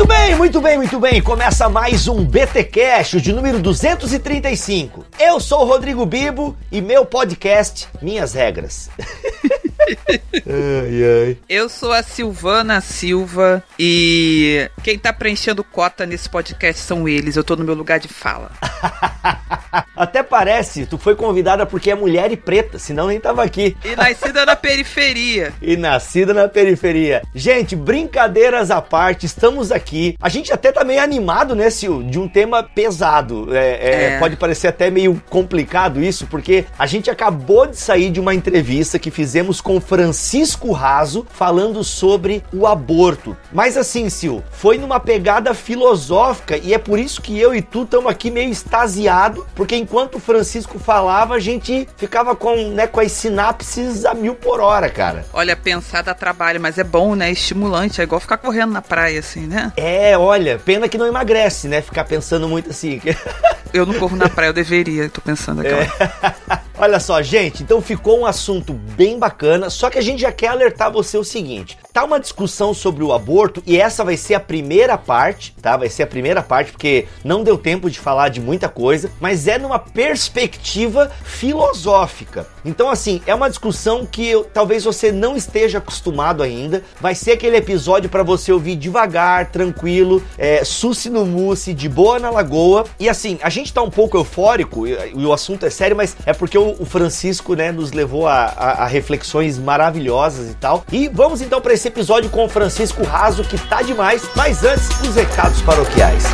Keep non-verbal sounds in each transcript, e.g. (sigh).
Muito bem, muito bem, muito bem. Começa mais um BTcast de número 235. Eu sou o Rodrigo Bibo e meu podcast Minhas Regras. (laughs) ai, ai. Eu sou a Silvana Silva e quem tá preenchendo cota nesse podcast são eles. Eu tô no meu lugar de fala. (laughs) Até parece, tu foi convidada porque é mulher e preta, senão nem tava aqui. E nascida na periferia. (laughs) E nascida na periferia. Gente, brincadeiras à parte, estamos aqui. A gente até tá meio animado, né, Sil, de um tema pesado. É, é, é. Pode parecer até meio complicado isso, porque a gente acabou de sair de uma entrevista que fizemos com Francisco Raso falando sobre o aborto. Mas assim, Sil, foi numa pegada filosófica e é por isso que eu e tu estamos aqui meio extasiado, porque enquanto o Francisco falava, a gente ficava com, né, com as sinapses a mil por hora, cara. Olha, pensar dá trabalho, mas é bom, né? Estimulante, é igual ficar correndo na praia, assim, né? É, olha, pena que não emagrece, né? Ficar pensando muito assim. eu não corro na praia, eu deveria, tô pensando aqui. É. (laughs) Olha só, gente, então ficou um assunto bem bacana, só que a gente já quer alertar você o seguinte: tá uma discussão sobre o aborto e essa vai ser a primeira parte, tá? Vai ser a primeira parte porque não deu tempo de falar de muita coisa, mas é numa perspectiva filosófica. Então, assim, é uma discussão que eu, talvez você não esteja acostumado ainda. Vai ser aquele episódio para você ouvir devagar, tranquilo, é, suci no mousse, de boa na lagoa. E assim, a gente tá um pouco eufórico e, e o assunto é sério, mas é porque o, o Francisco, né, nos levou a, a, a reflexões maravilhosas e tal. E vamos então para esse episódio com o Francisco Raso, que tá demais. Mas antes, os recados paroquiais.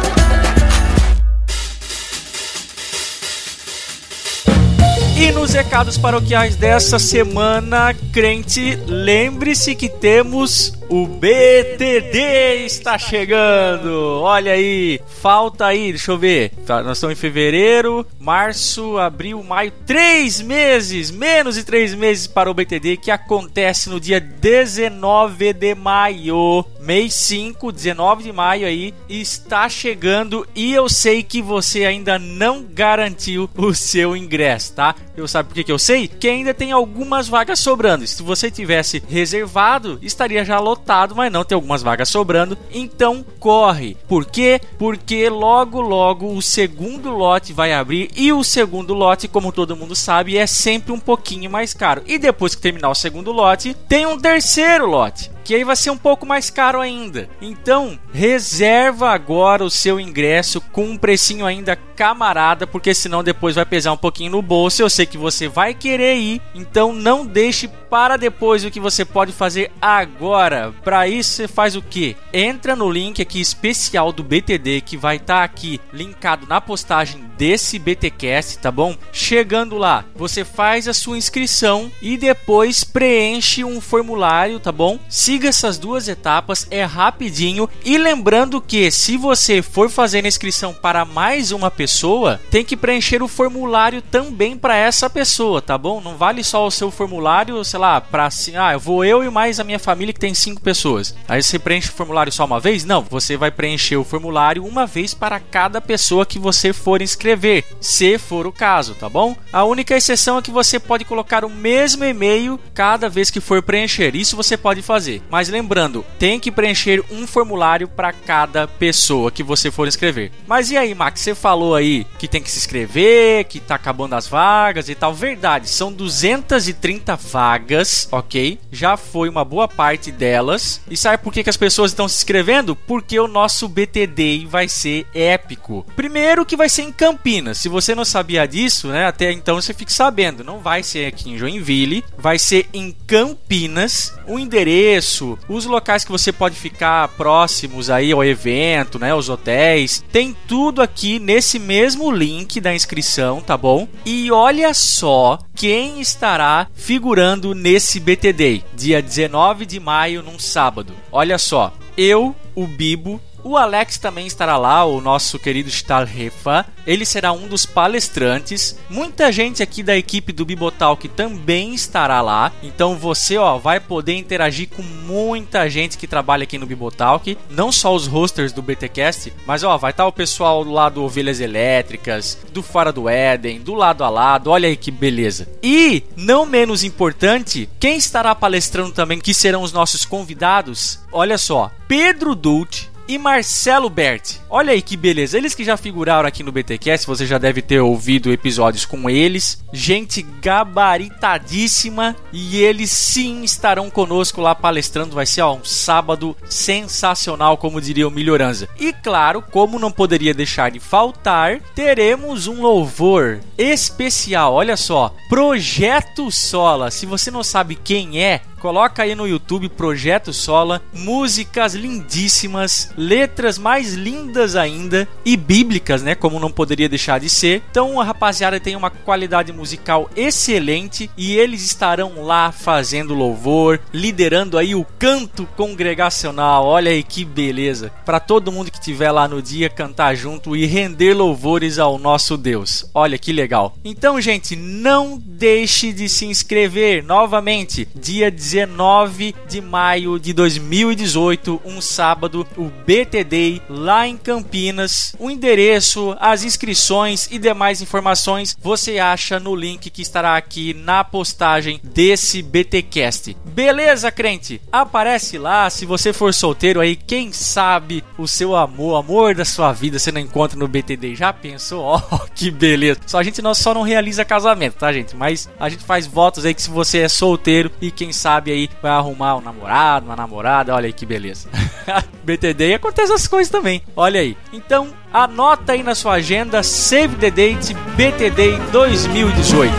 E nos recados paroquiais dessa semana, crente, lembre-se que temos o BTD está chegando. Olha aí, falta aí, deixa eu ver. Tá, nós estamos em fevereiro, março, abril, maio, três meses, menos de três meses para o BTD que acontece no dia 19 de maio. Mês 5, 19 de maio aí, está chegando e eu sei que você ainda não garantiu o seu ingresso, tá? Eu sabe por que, que eu sei? Que ainda tem algumas vagas sobrando. Se você tivesse reservado, estaria já lotado lotado, mas não tem algumas vagas sobrando. Então corre. Por quê? Porque logo logo o segundo lote vai abrir e o segundo lote, como todo mundo sabe, é sempre um pouquinho mais caro. E depois que terminar o segundo lote, tem um terceiro lote que aí vai ser um pouco mais caro ainda. Então, reserva agora o seu ingresso com um precinho ainda camarada, porque senão depois vai pesar um pouquinho no bolso. Eu sei que você vai querer ir, então não deixe para depois o que você pode fazer agora. Para isso você faz o que? Entra no link aqui especial do BTD que vai estar tá aqui linkado na postagem desse BTcast, tá bom? Chegando lá, você faz a sua inscrição e depois preenche um formulário, tá bom? Se Siga essas duas etapas, é rapidinho. E lembrando que se você for fazer a inscrição para mais uma pessoa, tem que preencher o formulário também para essa pessoa, tá bom? Não vale só o seu formulário, sei lá, para assim, ah, eu vou eu e mais a minha família que tem cinco pessoas. Aí você preenche o formulário só uma vez? Não, você vai preencher o formulário uma vez para cada pessoa que você for inscrever, se for o caso, tá bom? A única exceção é que você pode colocar o mesmo e-mail cada vez que for preencher. Isso você pode fazer. Mas lembrando, tem que preencher um formulário para cada pessoa que você for inscrever. Mas e aí, Max? Você falou aí que tem que se inscrever, que tá acabando as vagas e tal. Verdade, são 230 vagas, ok? Já foi uma boa parte delas. E sabe por que, que as pessoas estão se inscrevendo? Porque o nosso BTD vai ser épico. Primeiro que vai ser em Campinas. Se você não sabia disso, né? Até então você fique sabendo. Não vai ser aqui em Joinville, vai ser em Campinas. O endereço isso, os locais que você pode ficar próximos aí ao evento, né, os hotéis, tem tudo aqui nesse mesmo link da inscrição, tá bom? E olha só quem estará figurando nesse BTD, dia 19 de maio, num sábado. Olha só, eu, o Bibo, O Alex também estará lá, o nosso querido Stalrefa. Ele será um dos palestrantes. Muita gente aqui da equipe do Bibotalk também estará lá. Então você, ó, vai poder interagir com muita gente que trabalha aqui no Bibotalk, não só os hosters do BTcast, mas ó, vai estar o pessoal do lado Ovelhas Elétricas, do Fora do Éden, do lado a lado. Olha aí que beleza. E, não menos importante, quem estará palestrando também que serão os nossos convidados? Olha só, Pedro Dult, e Marcelo Berti. Olha aí que beleza. Eles que já figuraram aqui no BTcast, você já deve ter ouvido episódios com eles. Gente gabaritadíssima e eles sim estarão conosco lá palestrando. Vai ser ó, um sábado sensacional, como diria o Melhoranza. E claro, como não poderia deixar de faltar, teremos um louvor especial. Olha só, Projeto Sola. Se você não sabe quem é, Coloca aí no YouTube Projeto Sola, músicas lindíssimas, letras mais lindas ainda e bíblicas, né, como não poderia deixar de ser. Então a rapaziada tem uma qualidade musical excelente e eles estarão lá fazendo louvor, liderando aí o canto congregacional. Olha aí que beleza. Para todo mundo que estiver lá no dia cantar junto e render louvores ao nosso Deus. Olha que legal. Então, gente, não deixe de se inscrever novamente, dia 19 19 de maio de 2018, um sábado, o BTD lá em Campinas. O endereço, as inscrições e demais informações você acha no link que estará aqui na postagem desse BTcast. Beleza, crente? Aparece lá, se você for solteiro aí, quem sabe o seu amor, o amor da sua vida você não encontra no BTD. Já pensou? (laughs) Ó, oh, que beleza. Só a gente não, só não realiza casamento, tá, gente? Mas a gente faz votos aí que se você é solteiro e quem sabe sabe aí, vai arrumar um namorado, uma namorada, olha aí que beleza. (laughs) BTD acontece essas coisas também, olha aí. Então, anota aí na sua agenda Save the Date BTD 2018.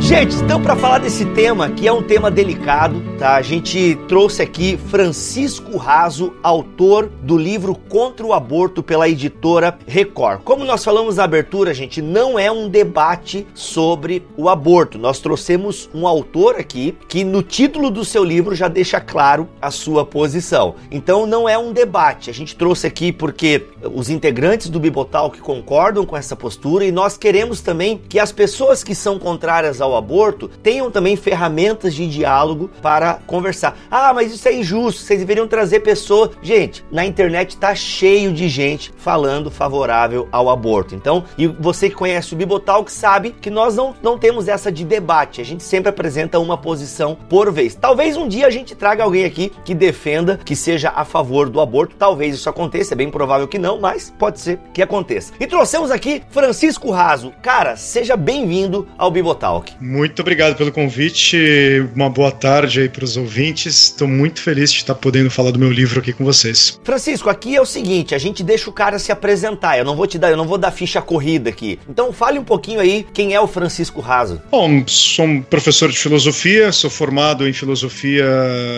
Gente, então para falar desse tema, que é um tema delicado, tá? A gente trouxe aqui Francisco Raso, autor do livro Contra o Aborto pela editora Record. Como nós falamos na abertura, gente, não é um debate sobre o aborto. Nós trouxemos um autor aqui que no título do seu livro já deixa claro a sua posição. Então não é um debate. A gente trouxe aqui porque os integrantes do Bibotal que concordam com essa postura e nós queremos também que as pessoas que são contrárias ao aborto tenham também ferramentas de diálogo para conversar. Ah, mas isso é injusto, vocês deveriam trazer pessoas. Gente, na internet tá cheio de gente falando favorável ao aborto. Então, e você que conhece o Bibotalk sabe que nós não, não temos essa de debate, a gente sempre apresenta uma posição por vez. Talvez um dia a gente traga alguém aqui que defenda, que seja a favor do aborto, talvez isso aconteça, é bem provável que não, mas pode ser que aconteça. E trouxemos aqui Francisco Raso. Cara, seja bem-vindo ao Bibotalk. Muito obrigado pelo convite. Uma boa tarde aí para os ouvintes. Estou muito feliz de estar podendo falar do meu livro aqui com vocês. Francisco, aqui é o seguinte, a gente deixa o cara se apresentar. Eu não vou te dar, eu não vou dar ficha corrida aqui. Então fale um pouquinho aí quem é o Francisco Raso. Bom, sou um professor de filosofia, sou formado em filosofia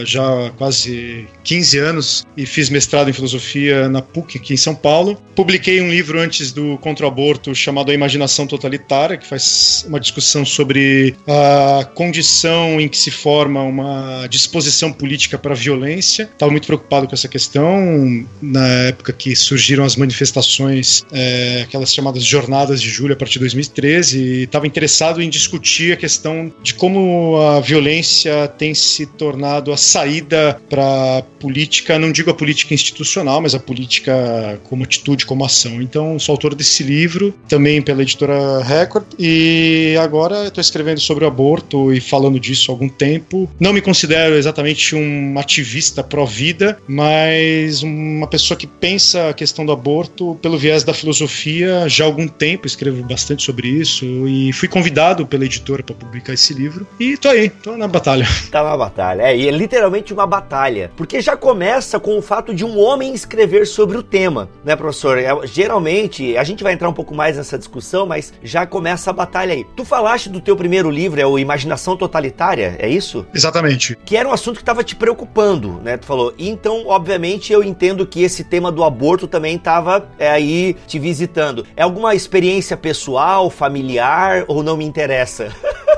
já há quase 15 anos e fiz mestrado em filosofia na PUC aqui em São Paulo. Publiquei um livro antes do contra o aborto chamado A Imaginação Totalitária, que faz uma discussão sobre a condição em que se forma uma disposição política para violência. Estava muito preocupado com essa questão na época que surgiram as manifestações, é, aquelas chamadas jornadas de julho a partir de 2013, e estava interessado em discutir a questão de como a violência tem se tornado a saída para a política, não digo a política institucional, mas a política como atitude, como ação. Então, sou autor desse livro, também pela editora Record, e agora estou escrevendo escrevendo sobre o aborto e falando disso há algum tempo. Não me considero exatamente um ativista pró-vida, mas uma pessoa que pensa a questão do aborto pelo viés da filosofia já há algum tempo. Escrevo bastante sobre isso e fui convidado pela editora para publicar esse livro. E tô aí, tô na batalha. (laughs) Tá na batalha, é, e é literalmente uma batalha. Porque já começa com o fato de um homem escrever sobre o tema, né, professor? É, geralmente, a gente vai entrar um pouco mais nessa discussão, mas já começa a batalha aí. Tu falaste do teu primeiro primeiro livro, é o Imaginação Totalitária, é isso? Exatamente. Que era um assunto que estava te preocupando, né? Tu falou. Então, obviamente, eu entendo que esse tema do aborto também estava é, aí te visitando. É alguma experiência pessoal, familiar ou não me interessa?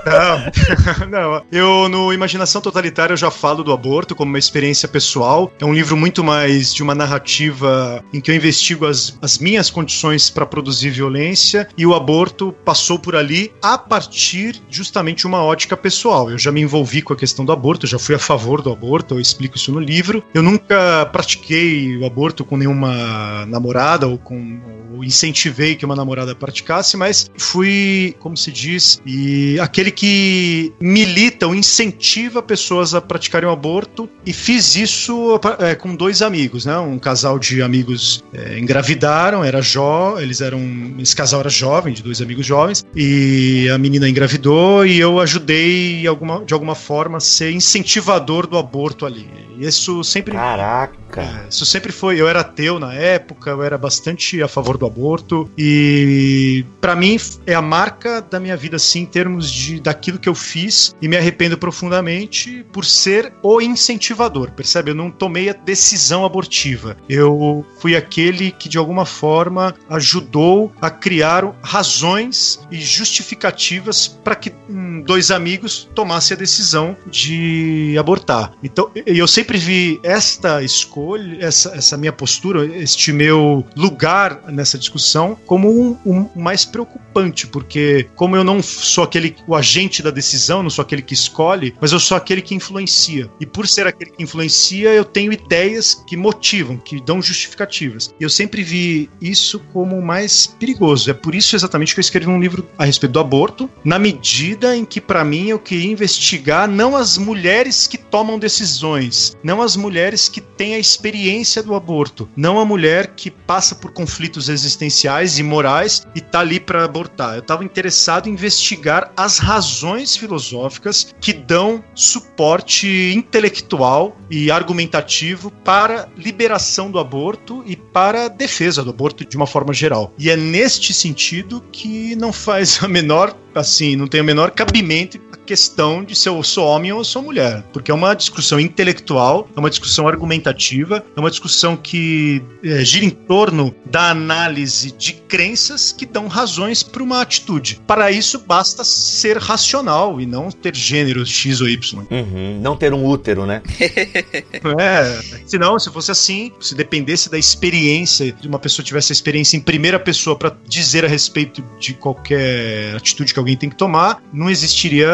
Não, (laughs) não. Eu, no Imaginação Totalitária, eu já falo do aborto como uma experiência pessoal. É um livro muito mais de uma narrativa em que eu investigo as, as minhas condições para produzir violência e o aborto passou por ali a partir justamente de uma ótica pessoal. Eu já me envolvi com a questão do aborto, já fui a favor do aborto, eu explico isso no livro. Eu nunca pratiquei o aborto com nenhuma namorada ou com ou incentivei que uma namorada praticasse, mas fui, como se diz, e aquele que milita ou incentiva pessoas a praticarem o aborto e fiz isso é, com dois amigos, né? Um casal de amigos é, engravidaram, era jó, eles eram, esse casal era jovem, de dois amigos jovens, e a menina engravidou e eu ajudei alguma, de alguma forma a ser incentivador do aborto ali. Isso sempre. Caraca! É, isso sempre foi. Eu era ateu na época, eu era bastante a favor do aborto e para mim é a marca da minha vida assim em termos de daquilo que eu fiz e me arrependo profundamente por ser o incentivador. Percebe? Eu não tomei a decisão abortiva. Eu fui aquele que de alguma forma ajudou a criar razões e justificativas para que hum, dois amigos tomassem a decisão de abortar. Então, eu sempre vi esta escolha, essa, essa minha postura, este meu lugar nessa discussão como um, um, mais preocupante, porque como eu não sou aquele o agente da decisão, não sou aquele que escolhe, mas eu sou aquele que influencia. E por ser aquele que influencia, eu tenho ideias que motivam, que dão justificativas. E eu sempre vi isso como mais perigoso. É por isso exatamente que eu escrevi um livro a respeito do aborto, na medida em que para mim eu queria investigar não as mulheres que tomam decisões, não as mulheres que têm a experiência do aborto, não a mulher que passa por conflitos existenciais e morais e tá ali para abortar. Eu estava interessado em investigar as razões filosóficas que dão suporte intelectual e argumentativo para liberação do aborto e para defesa do aborto de uma forma geral. E é neste sentido que não faz a menor assim, não tem o menor cabimento a questão de se eu sou homem ou sou mulher, porque é uma discussão intelectual, é uma discussão argumentativa, é uma discussão que é, gira em torno da análise de crenças que dão razões para uma atitude. Para isso basta ser racional e não ter gênero X ou Y. Uhum, não ter um útero, né? (laughs) é, senão, se fosse assim, se dependesse da experiência, de uma pessoa tivesse a experiência em primeira pessoa para dizer a respeito de qualquer atitude que alguém tem que tomar, não existiria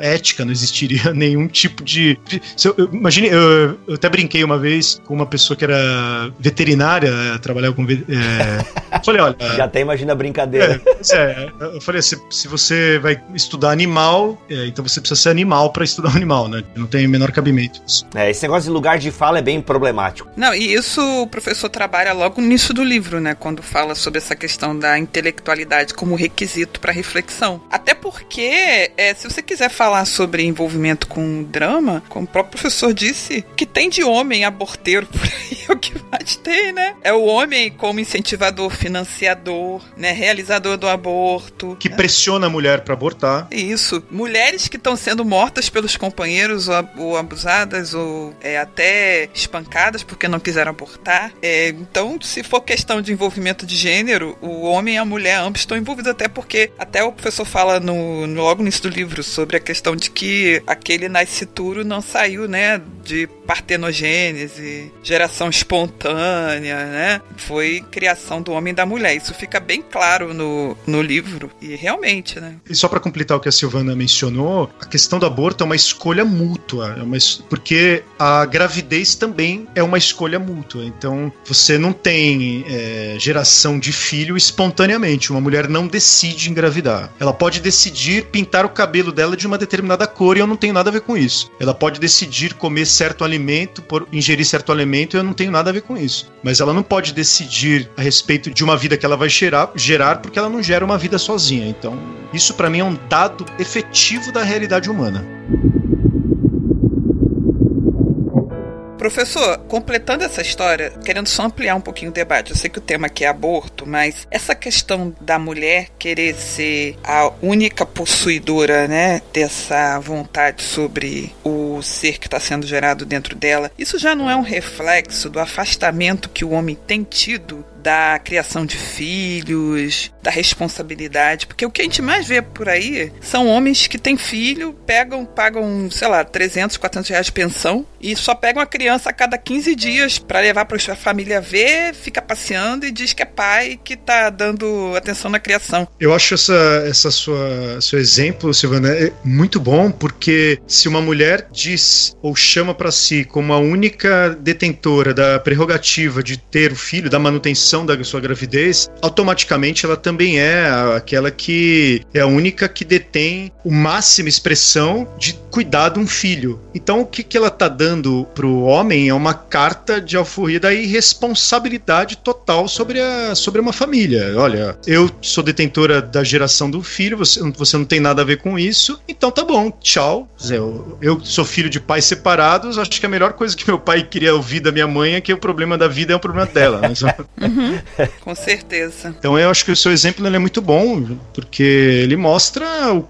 ética, não existiria (laughs) nenhum tipo de. Eu, imagine, eu, eu, até brinquei uma vez com uma pessoa que era veterinária, trabalhava com. É, (laughs) falei, olha. Já até imagina a brincadeira. É, é, eu falei, se, se você vai estudar animal, é, então você precisa ser animal para estudar um animal, né? Não tem o menor cabimento. É, esse negócio de lugar de fala é bem problemático. Não, e isso o professor trabalha logo nisso do livro, né? Quando fala sobre essa questão da intelectualidade como requisito para reflexão. Até porque, é, se você quiser falar sobre envolvimento com drama, como o próprio professor disse, que tem de homem aborteiro (laughs) por aí, é o que mais tem, né? É o homem como incentivador, financiador, né? Realizador do aborto. Que né? pressiona a mulher para abortar. Isso. Mulheres que estão sendo mortas pelos companheiros ou, ou abusadas ou é, até espancadas porque não quiseram abortar. É, então, se for questão de envolvimento de gênero, o homem e a mulher ambos estão envolvidos até porque até o professor fala no, no, logo no início do livro sobre a questão de que aquele nascituro não saiu, né, de partenogênese, geração espontânea, né? Foi criação do homem e da mulher. Isso fica bem claro no, no livro e realmente, né? E só para completar o que a Silvana mencionou, a questão do aborto é uma escolha mútua, é uma, porque a gravidez também é uma escolha mútua. Então você não tem é, geração de filho espontaneamente. Uma mulher não decide engravidar. Ela pode decidir pintar o cabelo dela de uma determinada cor e eu não tenho nada a ver com isso. Ela pode decidir comer certo alimento, por ingerir certo alimento eu não tenho nada a ver com isso. Mas ela não pode decidir a respeito de uma vida que ela vai gerar, gerar porque ela não gera uma vida sozinha. Então, isso para mim é um dado efetivo da realidade humana. Professor, completando essa história, querendo só ampliar um pouquinho o debate, eu sei que o tema aqui é aborto, mas essa questão da mulher querer ser a única possuidora, né, dessa vontade sobre o ser que está sendo gerado dentro dela, isso já não é um reflexo do afastamento que o homem tem tido da criação de filhos, da responsabilidade, porque o que a gente mais vê por aí são homens que têm filho, pegam, pagam, sei lá, 300, 400 reais de pensão e só pegam a criança a cada 15 dias para levar para a família ver, fica passeando e diz que é pai que tá dando atenção na criação. Eu acho essa, essa sua seu exemplo, Silvana, é muito bom porque se uma mulher diz ou chama para si como a única detentora da prerrogativa de ter o filho, da manutenção da sua gravidez, automaticamente ela também é aquela que é a única que detém o máxima expressão de cuidar de um filho. Então o que, que ela tá dando pro homem é uma carta de alforria da irresponsabilidade total sobre, a, sobre uma família. Olha, eu sou detentora da geração do filho, você, você não tem nada a ver com isso, então tá bom, tchau. Eu, eu sou filho de pais separados, acho que a melhor coisa que meu pai queria ouvir da minha mãe é que o problema da vida é o problema dela. Mas... (laughs) Uhum. Com certeza. Então eu acho que o seu exemplo é muito bom, porque ele mostra,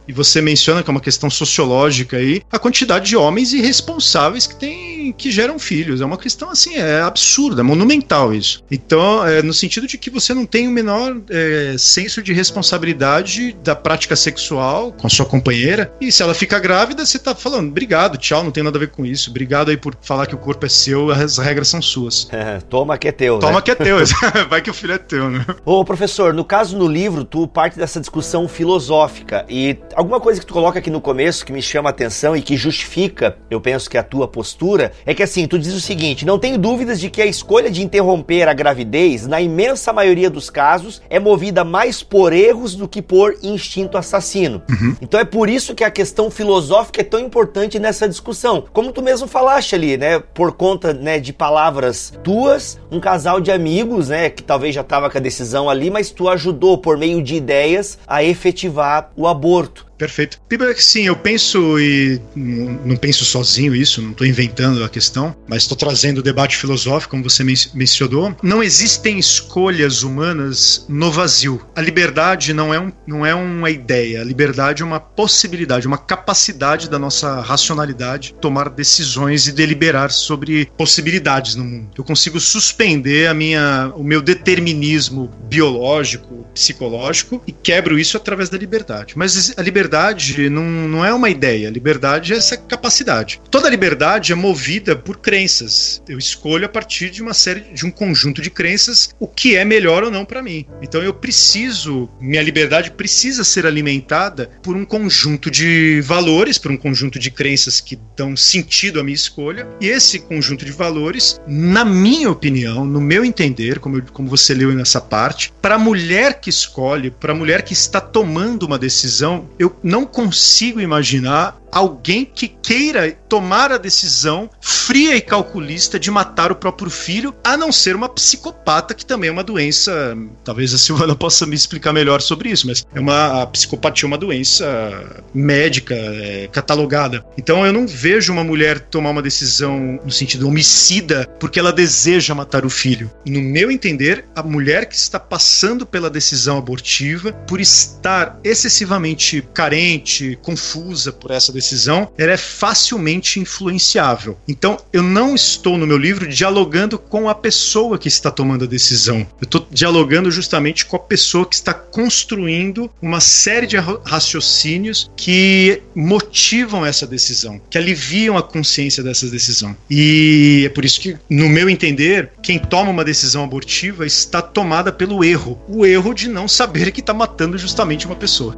e você menciona que é uma questão sociológica aí, a quantidade de homens irresponsáveis que tem, que geram filhos. É uma questão assim, é absurda, é monumental isso. Então, é, no sentido de que você não tem o menor é, senso de responsabilidade da prática sexual com a sua companheira, e se ela fica grávida, você tá falando, obrigado, tchau, não tem nada a ver com isso, obrigado aí por falar que o corpo é seu, as regras são suas. É, (laughs) toma que é teu. Toma né? que é teu. (laughs) Vai que o filho é teu, né? Ô, professor, no caso no livro, tu parte dessa discussão filosófica e alguma coisa que tu coloca aqui no começo que me chama a atenção e que justifica, eu penso que a tua postura, é que assim, tu diz o seguinte: não tenho dúvidas de que a escolha de interromper a gravidez, na imensa maioria dos casos, é movida mais por erros do que por instinto assassino. Uhum. Então é por isso que a questão filosófica é tão importante nessa discussão. Como tu mesmo falaste ali, né, por conta, né, de palavras tuas, um casal de amigos, né, que talvez já estava com a decisão ali, mas tu ajudou por meio de ideias a efetivar o aborto. Perfeito. Sim, eu penso e não penso sozinho isso, não estou inventando a questão, mas estou trazendo o debate filosófico, como você mencionou. Não existem escolhas humanas no vazio. A liberdade não é, um, não é uma ideia, a liberdade é uma possibilidade, uma capacidade da nossa racionalidade tomar decisões e deliberar sobre possibilidades no mundo. Eu consigo suspender a minha, o meu determinismo biológico, psicológico e quebro isso através da liberdade. Mas a liberdade liberdade não, não é uma ideia, liberdade é essa capacidade. Toda liberdade é movida por crenças. Eu escolho a partir de uma série, de um conjunto de crenças, o que é melhor ou não para mim. Então eu preciso, minha liberdade precisa ser alimentada por um conjunto de valores, por um conjunto de crenças que dão sentido à minha escolha. E esse conjunto de valores, na minha opinião, no meu entender, como, eu, como você leu nessa parte, para a mulher que escolhe, para a mulher que está tomando uma decisão, eu não consigo imaginar alguém que queira tomar a decisão fria e calculista de matar o próprio filho, a não ser uma psicopata, que também é uma doença. Talvez a Silvana (laughs) possa me explicar melhor sobre isso, mas é uma a psicopatia é uma doença médica é, catalogada. Então eu não vejo uma mulher tomar uma decisão no sentido homicida porque ela deseja matar o filho. No meu entender, a mulher que está passando pela decisão abortiva, por estar excessivamente carente, confusa por essa decisão, ela é facilmente influenciável. Então, eu não estou no meu livro dialogando com a pessoa que está tomando a decisão. Eu estou dialogando justamente com a pessoa que está construindo uma série de raciocínios que motivam essa decisão, que aliviam a consciência dessa decisão. E é por isso que, no meu entender, quem toma uma decisão abortiva está tomada pelo erro. O erro de não saber que está matando justamente uma pessoa.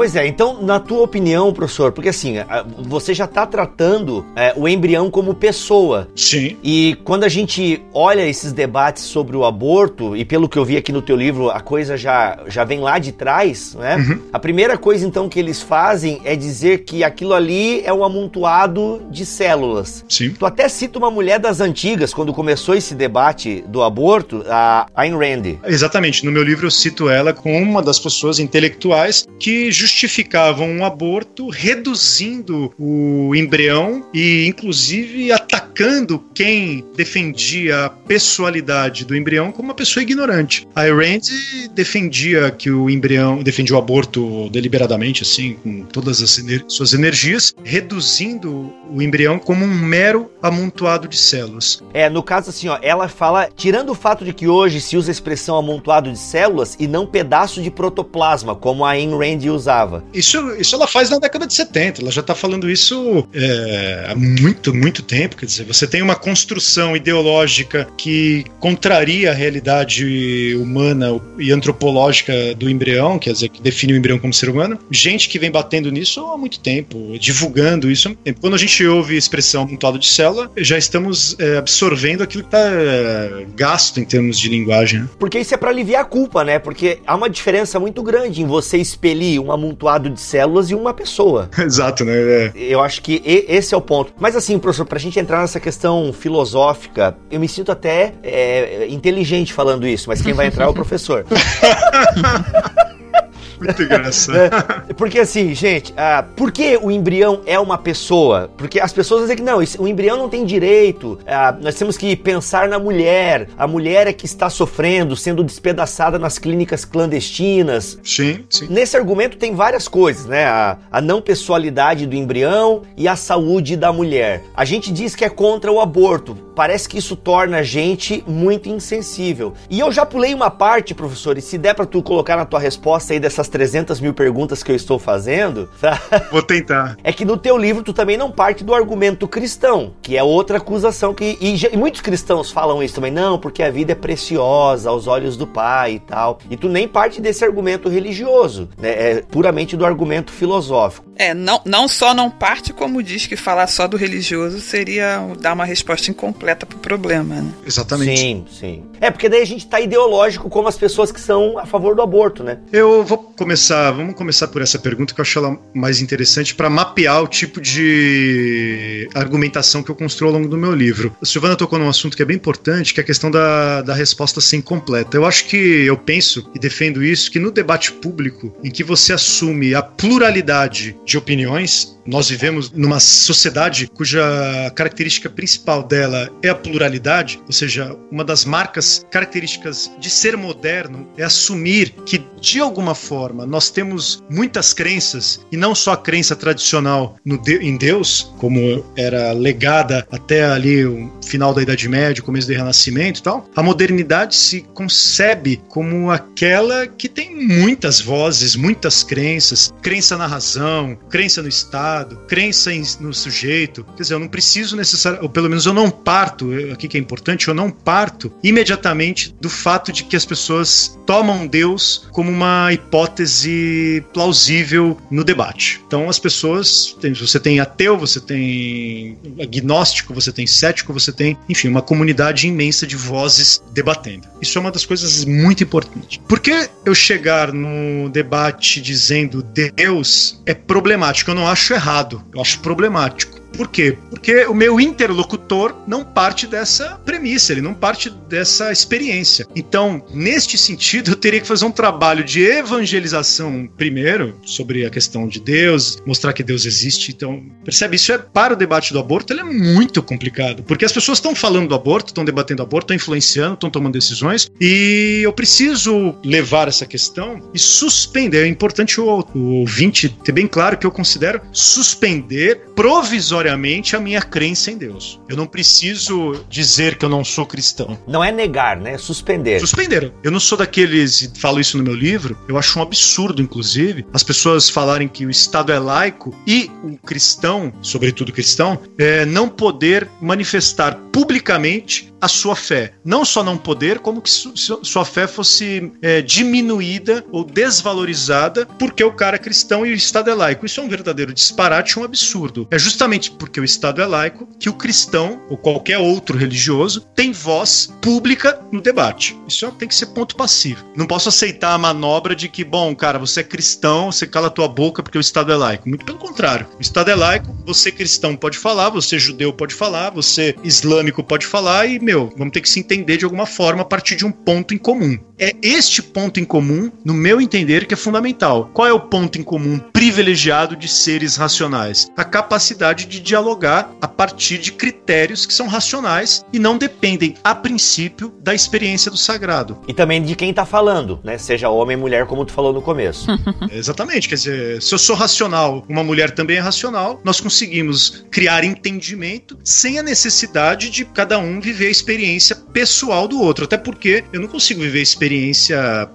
Pois é, então, na tua opinião, professor, porque assim, você já está tratando é, o embrião como pessoa. Sim. E quando a gente olha esses debates sobre o aborto, e pelo que eu vi aqui no teu livro, a coisa já, já vem lá de trás, né? Uhum. A primeira coisa, então, que eles fazem é dizer que aquilo ali é um amontoado de células. Sim. Tu até cita uma mulher das antigas, quando começou esse debate do aborto, a Ayn Rand. Exatamente. No meu livro eu cito ela como uma das pessoas intelectuais que justificavam um aborto reduzindo o embrião e, inclusive, atacando quem defendia a pessoalidade do embrião como uma pessoa ignorante. A Rand defendia que o embrião, defendia o aborto deliberadamente, assim, com todas as ener suas energias, reduzindo o embrião como um mero amontoado de células. É, no caso assim, ó, ela fala, tirando o fato de que hoje se usa a expressão amontoado de células e não pedaço de protoplasma, como a Ayn Rand usava. Isso, isso ela faz na década de 70, ela já está falando isso é, há muito, muito tempo. Quer dizer, você tem uma construção ideológica que contraria a realidade humana e antropológica do embrião, quer dizer, que define o embrião como ser humano. Gente que vem batendo nisso há muito tempo, divulgando isso há muito tempo. Quando a gente ouve a expressão amontoado de célula, já estamos é, absorvendo aquilo que está é, gasto em termos de linguagem. Né? Porque isso é para aliviar a culpa, né? Porque há uma diferença muito grande em você expelir um amontoado de células e uma pessoa. (laughs) Exato, né? É. Eu acho que esse é o ponto. Mas assim, professor, pra gente entrar nessa questão filosófica, eu me sinto até é, inteligente falando isso, mas quem vai entrar é o professor. (laughs) Muito engraçado. É, porque assim, gente, ah, por que o embrião é uma pessoa? Porque as pessoas dizem que não, o embrião não tem direito, ah, nós temos que pensar na mulher, a mulher é que está sofrendo, sendo despedaçada nas clínicas clandestinas. Sim, sim. Nesse argumento tem várias coisas, né? A, a não pessoalidade do embrião e a saúde da mulher. A gente diz que é contra o aborto, parece que isso torna a gente muito insensível. E eu já pulei uma parte, professor, e se der para tu colocar na tua resposta aí dessas 300 mil perguntas que eu estou fazendo, (laughs) tá? Vou tentar. É que no teu livro tu também não parte do argumento cristão, que é outra acusação que. E, e, muitos cristãos falam isso também, não, porque a vida é preciosa aos olhos do pai e tal. E tu nem parte desse argumento religioso, né? É puramente do argumento filosófico. É, não, não só não parte, como diz que falar só do religioso seria dar uma resposta incompleta pro problema, né? Exatamente. Sim, sim. É, porque daí a gente tá ideológico como as pessoas que são a favor do aborto, né? Eu vou começar, vamos começar por essa pergunta que eu acho ela mais interessante para mapear o tipo de argumentação que eu construo ao longo do meu livro. A Silvana tocou num assunto que é bem importante, que é a questão da, da resposta ser incompleta. Eu acho que eu penso e defendo isso que no debate público, em que você assume a pluralidade de opiniões, nós vivemos numa sociedade cuja característica principal dela é a pluralidade, ou seja, uma das marcas características de ser moderno é assumir que, de alguma forma, nós temos muitas crenças, e não só a crença tradicional de em Deus, como era legada até ali o final da Idade Média, começo do Renascimento e tal. A modernidade se concebe como aquela que tem muitas vozes, muitas crenças, crença na razão, crença no Estado crença em, no sujeito. Quer dizer, eu não preciso necessariamente, ou pelo menos eu não parto, aqui que é importante, eu não parto imediatamente do fato de que as pessoas tomam Deus como uma hipótese plausível no debate. Então as pessoas, você tem ateu, você tem agnóstico, você tem cético, você tem, enfim, uma comunidade imensa de vozes debatendo. Isso é uma das coisas muito importantes. Por que eu chegar no debate dizendo Deus é problemático? Eu não acho errado, eu acho problemático. Por quê? Porque o meu interlocutor não parte dessa premissa, ele não parte dessa experiência. Então, neste sentido, eu teria que fazer um trabalho de evangelização primeiro sobre a questão de Deus, mostrar que Deus existe. Então, percebe? Isso é para o debate do aborto, ele é muito complicado, porque as pessoas estão falando do aborto, estão debatendo aborto, estão influenciando, estão tomando decisões, e eu preciso levar essa questão e suspender. É importante o, o ouvinte ter bem claro que eu considero suspender provisoriamente obrigatoriamente a minha crença em Deus. Eu não preciso dizer que eu não sou cristão. Não é negar, né? É suspender. Suspender. Eu não sou daqueles, e falo isso no meu livro, eu acho um absurdo, inclusive, as pessoas falarem que o Estado é laico e o cristão, sobretudo cristão, é, não poder manifestar publicamente a sua fé. Não só não poder, como que su sua fé fosse é, diminuída ou desvalorizada porque o cara é cristão e o Estado é laico. Isso é um verdadeiro disparate, um absurdo. É justamente porque o Estado é laico, que o cristão ou qualquer outro religioso tem voz pública no debate. Isso tem que ser ponto passivo. Não posso aceitar a manobra de que, bom, cara, você é cristão, você cala a tua boca porque o Estado é laico. Muito pelo contrário. O Estado é laico, você cristão pode falar, você judeu pode falar, você islâmico pode falar e, meu, vamos ter que se entender de alguma forma a partir de um ponto em comum. É este ponto em comum, no meu entender, que é fundamental. Qual é o ponto em comum privilegiado de seres racionais? A capacidade de dialogar a partir de critérios que são racionais e não dependem, a princípio, da experiência do sagrado. E também de quem tá falando, né? Seja homem ou mulher, como tu falou no começo. (laughs) Exatamente, quer dizer, se eu sou racional, uma mulher também é racional, nós conseguimos criar entendimento sem a necessidade de cada um viver a experiência pessoal do outro. Até porque eu não consigo viver a experiência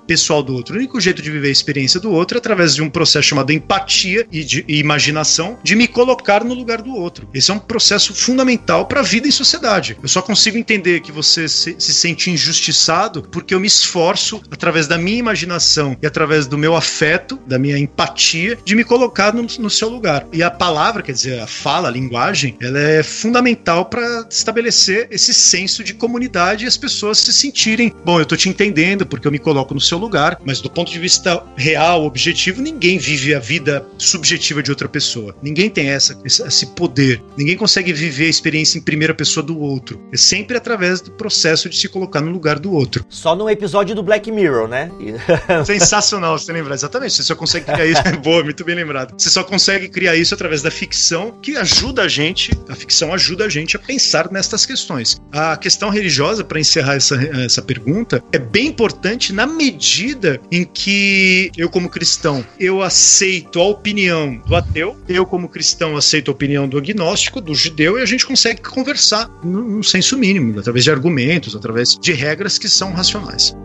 pessoal do outro. O único jeito de viver a experiência do outro é através de um processo chamado empatia e, de, e imaginação, de me colocar no lugar do outro. Esse é um processo fundamental para a vida em sociedade. Eu só consigo entender que você se, se sente injustiçado porque eu me esforço, através da minha imaginação e através do meu afeto, da minha empatia, de me colocar no, no seu lugar. E a palavra, quer dizer, a fala, a linguagem, ela é fundamental para estabelecer esse senso de comunidade e as pessoas se sentirem, bom, eu tô te entendendo porque eu me coloco no seu lugar, mas do ponto de vista real, objetivo, ninguém vive a vida subjetiva de outra pessoa. Ninguém tem essa, esse poder. Ninguém consegue viver a experiência em primeira pessoa do outro. É sempre através do processo de se colocar no lugar do outro. Só no episódio do Black Mirror, né? (laughs) Sensacional, você lembrar. Exatamente. Você só consegue criar isso. (laughs) Boa, muito bem lembrado. Você só consegue criar isso através da ficção, que ajuda a gente, a ficção ajuda a gente a pensar nestas questões. A questão religiosa, para encerrar essa, essa pergunta, é bem importante na medida em que eu, como cristão, eu aceito a opinião do ateu, eu, como cristão, aceito a opinião do agnóstico, do judeu, e a gente consegue conversar num senso mínimo, através de argumentos, através de regras que são racionais.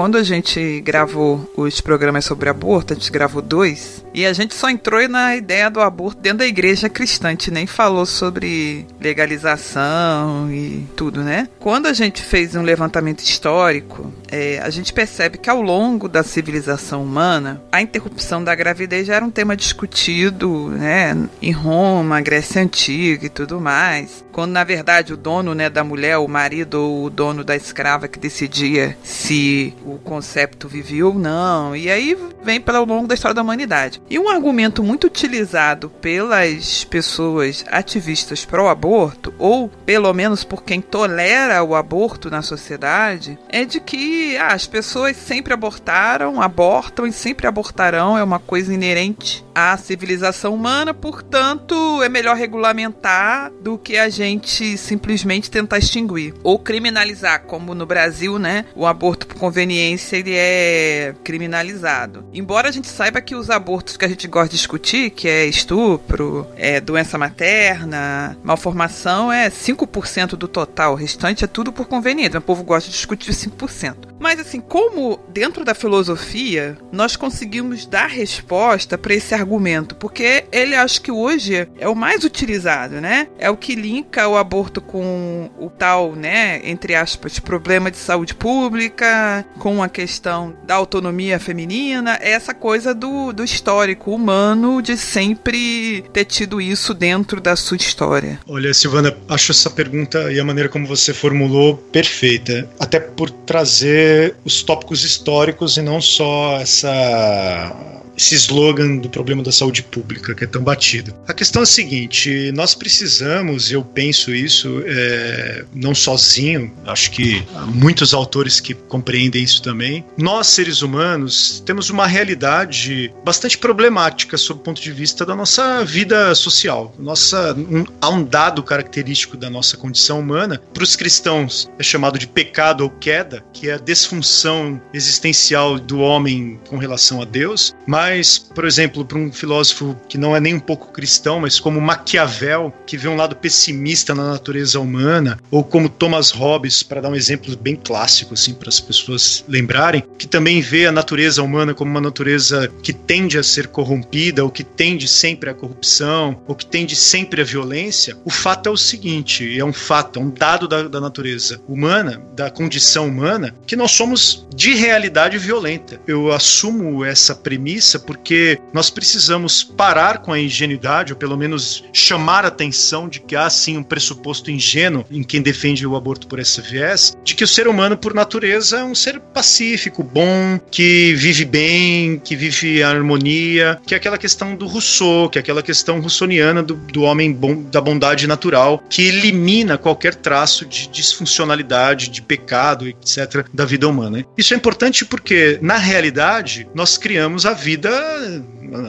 Quando a gente gravou os programas sobre aborto, a gente gravou dois, e a gente só entrou na ideia do aborto dentro da igreja cristã, a gente nem falou sobre legalização e tudo, né? Quando a gente fez um levantamento histórico, é, a gente percebe que ao longo da civilização humana, a interrupção da gravidez já era um tema discutido, né? Em Roma, Grécia Antiga e tudo mais. Quando na verdade o dono né, da mulher, o marido ou o dono da escrava que decidia se o concepto vivia ou não. E aí vem pelo longo da história da humanidade. E um argumento muito utilizado pelas pessoas ativistas pró-aborto, ou pelo menos por quem tolera o aborto na sociedade, é de que ah, as pessoas sempre abortaram, abortam e sempre abortarão, é uma coisa inerente à civilização humana, portanto é melhor regulamentar do que a gente simplesmente tentar extinguir ou criminalizar, como no Brasil, né? O aborto por conveniência ele é criminalizado. Embora a gente saiba que os abortos que a gente gosta de discutir, que é estupro, é doença materna, malformação, é 5% do total. O restante é tudo por conveniência. O povo gosta de discutir 5%. Mas assim, como dentro da filosofia nós conseguimos dar resposta para esse argumento? Porque ele acho que hoje é o mais utilizado, né? É o que linka o aborto com o tal, né, entre aspas, problema de saúde pública, com a questão da autonomia feminina, é essa coisa do, do histórico humano de sempre ter tido isso dentro da sua história. Olha, Silvana, acho essa pergunta e a maneira como você formulou perfeita, até por trazer os tópicos históricos e não só essa esse slogan do problema da saúde pública que é tão batido. A questão é a seguinte: nós precisamos, eu penso isso, é, não sozinho, acho que há muitos autores que compreendem isso também. Nós, seres humanos, temos uma realidade bastante problemática sob o ponto de vista da nossa vida social. Nossa, um, há um dado característico da nossa condição humana, para os cristãos é chamado de pecado ou queda, que é a desfunção existencial do homem com relação a Deus, mas por exemplo, para um filósofo que não é nem um pouco cristão, mas como Maquiavel, que vê um lado pessimista na natureza humana, ou como Thomas Hobbes, para dar um exemplo bem clássico assim para as pessoas lembrarem, que também vê a natureza humana como uma natureza que tende a ser corrompida, ou que tende sempre à corrupção, ou que tende sempre à violência, o fato é o seguinte, é um fato, é um dado da, da natureza humana, da condição humana, que nós nós somos de realidade violenta. Eu assumo essa premissa porque nós precisamos parar com a ingenuidade, ou pelo menos chamar a atenção de que há sim um pressuposto ingênuo em quem defende o aborto por esse viés, de que o ser humano, por natureza, é um ser pacífico, bom, que vive bem, que vive em harmonia, que é aquela questão do Rousseau, que é aquela questão russoniana do, do homem bom, da bondade natural, que elimina qualquer traço de disfuncionalidade, de pecado, etc., da vida humana. Isso é importante porque, na realidade, nós criamos a vida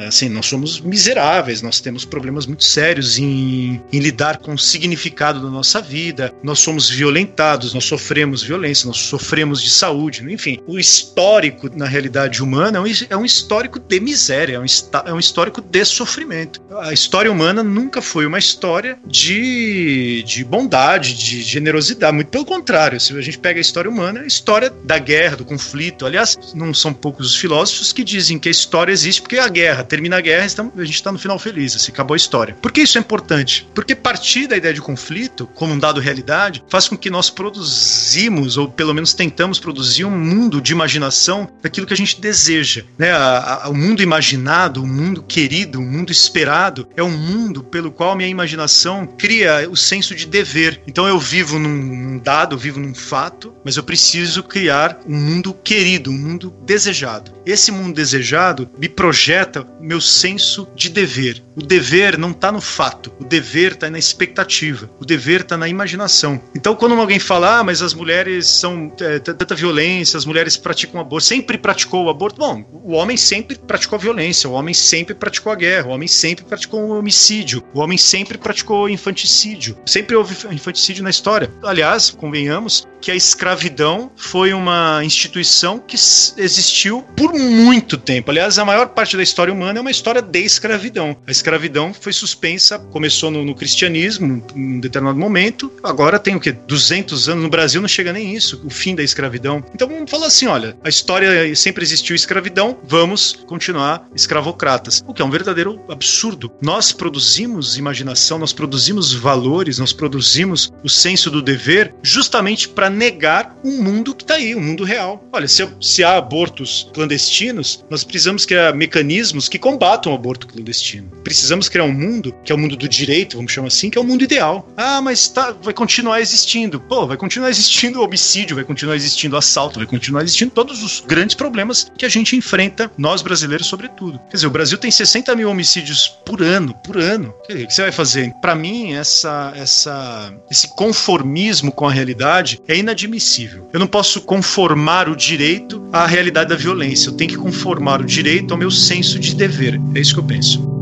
assim, nós somos miseráveis, nós temos problemas muito sérios em, em, lidar com o significado da nossa vida, nós somos violentados, nós sofremos violência, nós sofremos de saúde, enfim. O histórico, na realidade humana, é um, é um histórico de miséria, é um, é um histórico de sofrimento. A história humana nunca foi uma história de, de bondade, de generosidade, muito pelo contrário. Se a gente pega a história humana, é a história da guerra, do conflito. Aliás, não são poucos os filósofos que dizem que a história existe porque a guerra guerra, termina a guerra, estamos, a gente está no final feliz, assim, acabou a história. Por que isso é importante? Porque partir da ideia de conflito, como um dado realidade, faz com que nós produzimos, ou pelo menos tentamos produzir, um mundo de imaginação daquilo que a gente deseja. Né? A, a, o mundo imaginado, o mundo querido, o mundo esperado, é um mundo pelo qual minha imaginação cria o senso de dever. Então eu vivo num, num dado, eu vivo num fato, mas eu preciso criar um mundo querido, um mundo desejado. Esse mundo desejado me projeta meu senso de dever. O dever não está no fato, o dever está na expectativa, o dever está na imaginação. Então, quando alguém fala, ah, mas as mulheres são é, tanta violência, as mulheres praticam aborto, sempre praticou o aborto. Bom, o homem sempre praticou a violência, o homem sempre praticou a guerra, o homem sempre praticou o homicídio, o homem sempre praticou infanticídio. Sempre houve infanticídio na história. Aliás, convenhamos que a escravidão foi uma instituição que existiu por muito tempo. Aliás, a maior parte da história humana é uma história de escravidão. A escravidão foi suspensa, começou no, no cristianismo em um determinado momento, agora tem o que 200 anos no Brasil não chega nem isso, o fim da escravidão. Então vamos falar assim, olha, a história sempre existiu escravidão, vamos continuar escravocratas, o que é um verdadeiro absurdo. Nós produzimos imaginação, nós produzimos valores, nós produzimos o senso do dever justamente para negar um mundo que está aí, um mundo real. Olha, se, se há abortos clandestinos, nós precisamos criar mecanismos que combatam o aborto clandestino. Precisamos criar um mundo, que é o mundo do direito, vamos chamar assim, que é o mundo ideal. Ah, mas tá, vai continuar existindo. Pô, vai continuar existindo homicídio, vai continuar existindo assalto, vai continuar existindo todos os grandes problemas que a gente enfrenta, nós brasileiros, sobretudo. Quer dizer, o Brasil tem 60 mil homicídios por ano, por ano. O que você vai fazer? Para mim, essa, essa, esse conformismo com a realidade é inadmissível. Eu não posso conformar o direito à realidade da violência. Eu tenho que conformar o direito ao meu senso de dever. É isso que eu penso.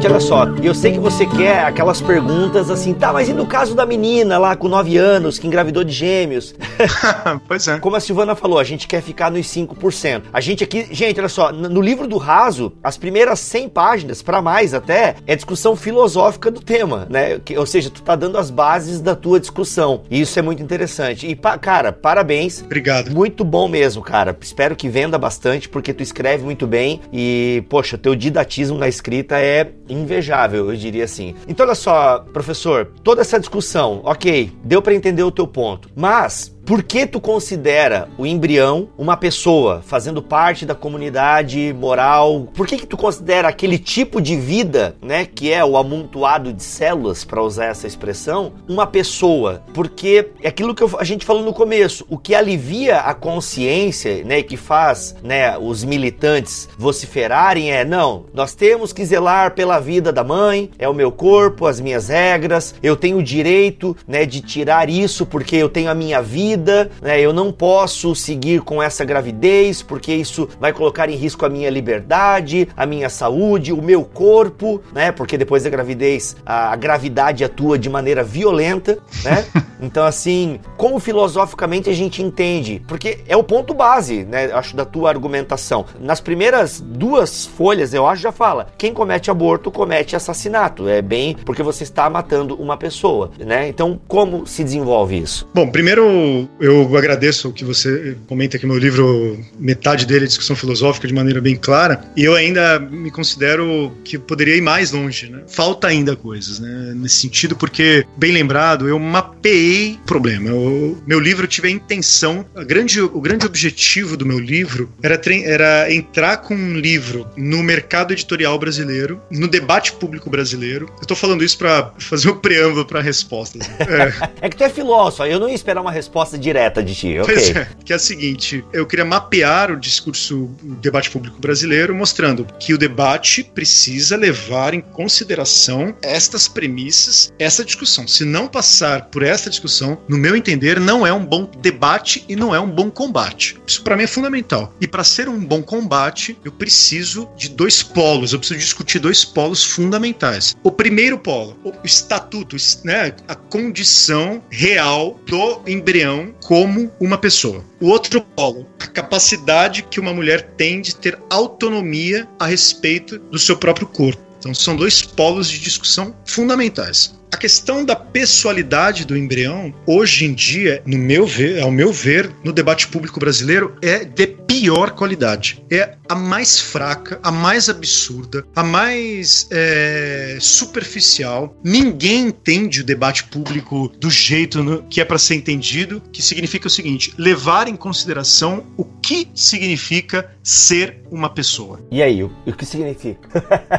Gente, olha só, eu sei que você quer aquelas perguntas assim, tá, mas e no caso da menina lá com 9 anos que engravidou de gêmeos? (laughs) pois é. Como a Silvana falou, a gente quer ficar nos 5%. A gente aqui, gente, olha só, no livro do Raso, as primeiras 100 páginas, para mais até, é discussão filosófica do tema, né? Ou seja, tu tá dando as bases da tua discussão. E isso é muito interessante. E, cara, parabéns. Obrigado. Muito bom mesmo, cara. Espero que venda bastante, porque tu escreve muito bem e, poxa, teu didatismo na escrita é invejável, eu diria assim. Então, olha só, professor, toda essa discussão, ok, deu para entender o teu ponto, mas por que tu considera o embrião uma pessoa fazendo parte da comunidade moral? Por que que tu considera aquele tipo de vida, né, que é o amontoado de células, para usar essa expressão, uma pessoa? Porque é aquilo que a gente falou no começo, o que alivia a consciência, né, que faz, né, os militantes vociferarem é, não, nós temos que zelar pela vida da mãe, é o meu corpo, as minhas regras, eu tenho o direito, né, de tirar isso porque eu tenho a minha vida vida, né? Eu não posso seguir com essa gravidez porque isso vai colocar em risco a minha liberdade, a minha saúde, o meu corpo, né? Porque depois da gravidez a, a gravidade atua de maneira violenta, né? (laughs) Então assim, como filosoficamente a gente entende? Porque é o ponto base, né? Acho da tua argumentação. Nas primeiras duas folhas, eu acho já fala: quem comete aborto comete assassinato. É bem porque você está matando uma pessoa, né? Então como se desenvolve isso? Bom, primeiro eu, agradeço o que você comenta que meu livro, metade dele é discussão filosófica de maneira bem clara, e eu ainda me considero que poderia ir mais longe, né? Falta ainda coisas, né? Nesse sentido, porque, bem lembrado, eu mapeei o problema. Eu, meu livro tive a intenção, a grande, o grande objetivo do meu livro era, era entrar com um livro no mercado editorial brasileiro, no debate público brasileiro. Eu tô falando isso para fazer o um preâmbulo para respostas. (laughs) É. é que tu é filósofo, eu não ia esperar uma resposta direta de ti, ok? Pois é, que é a seguinte, eu queria mapear o discurso, o debate público brasileiro, mostrando que o debate precisa levar em consideração estas premissas, essa discussão. Se não passar por essa discussão, no meu entender, não é um bom debate e não é um bom combate. Isso para mim é fundamental. E para ser um bom combate, eu preciso de dois polos, eu preciso discutir dois polos fundamentais. O primeiro polo, o estatuto, né, a condição real do embrião como uma pessoa. O outro polo, a capacidade que uma mulher tem de ter autonomia a respeito do seu próprio corpo. Então são dois polos de discussão fundamentais. A questão da pessoalidade do embrião, hoje em dia, no meu ver, ao meu ver, no debate público brasileiro, é de pior qualidade. É a mais fraca, a mais absurda, a mais é, superficial. Ninguém entende o debate público do jeito no, que é para ser entendido, que significa o seguinte: levar em consideração o que significa ser uma pessoa. E aí, o, o que significa?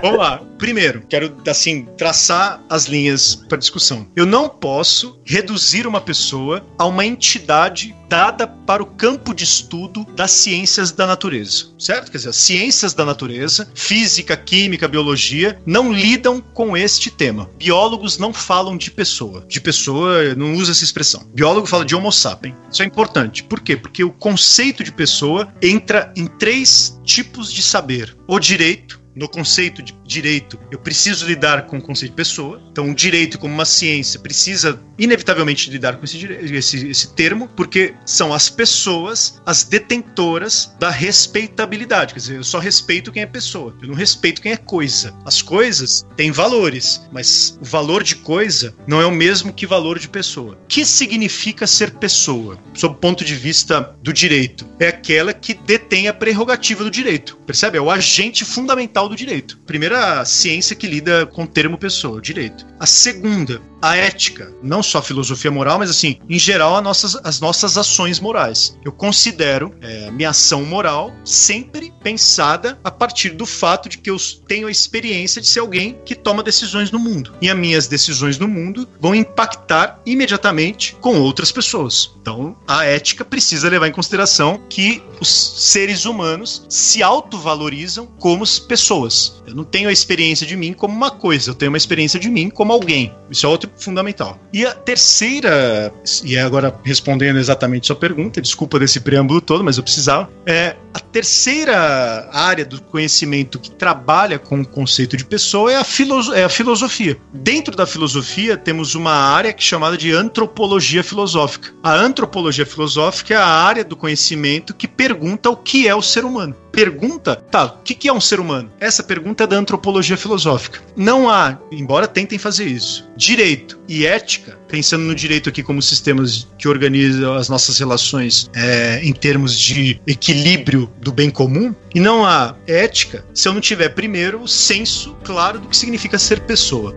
Vamos lá. Primeiro, quero assim traçar as linhas para discussão. Eu não posso reduzir uma pessoa a uma entidade dada para o campo de estudo das ciências da natureza, certo? Quer dizer, as ciências da natureza, física, química, biologia, não lidam com este tema. Biólogos não falam de pessoa. De pessoa, não usa essa expressão. Biólogo fala de homo sapiens. Isso é importante. Por quê? Porque o conceito de pessoa entra em três tipos de saber: o direito, no conceito de direito, eu preciso lidar com o conceito de pessoa. Então, o direito, como uma ciência, precisa inevitavelmente lidar com esse, esse, esse termo, porque são as pessoas as detentoras da respeitabilidade. Quer dizer, eu só respeito quem é pessoa, eu não respeito quem é coisa. As coisas têm valores, mas o valor de coisa não é o mesmo que valor de pessoa. O que significa ser pessoa, sob o ponto de vista do direito? É aquela que detém a prerrogativa do direito. Percebe? É o agente fundamental do direito. Primeira ciência que lida com o termo pessoa, o direito. A segunda, a ética, não só a filosofia moral, mas assim, em geral, as nossas, as nossas ações morais. Eu considero é, minha ação moral sempre pensada a partir do fato de que eu tenho a experiência de ser alguém que toma decisões no mundo. E as minhas decisões no mundo vão impactar imediatamente com outras pessoas. Então, a ética precisa levar em consideração que os seres humanos se autovalorizam como pessoas. Eu não tenho a experiência de mim como uma coisa, eu tenho uma experiência de mim como alguém. Isso é outro fundamental. E a terceira, e agora respondendo exatamente sua pergunta, desculpa desse preâmbulo todo, mas eu precisava, é a terceira área do conhecimento que trabalha com o conceito de pessoa é a, filoso é a filosofia. Dentro da filosofia temos uma área que é chamada de antropologia filosófica. A antropologia filosófica é a área do conhecimento que pergunta o que é o ser humano pergunta, tá, o que é um ser humano? Essa pergunta é da antropologia filosófica. Não há, embora tentem fazer isso, direito e ética, pensando no direito aqui como sistemas que organizam as nossas relações é, em termos de equilíbrio do bem comum, e não há ética se eu não tiver primeiro o senso claro do que significa ser pessoa.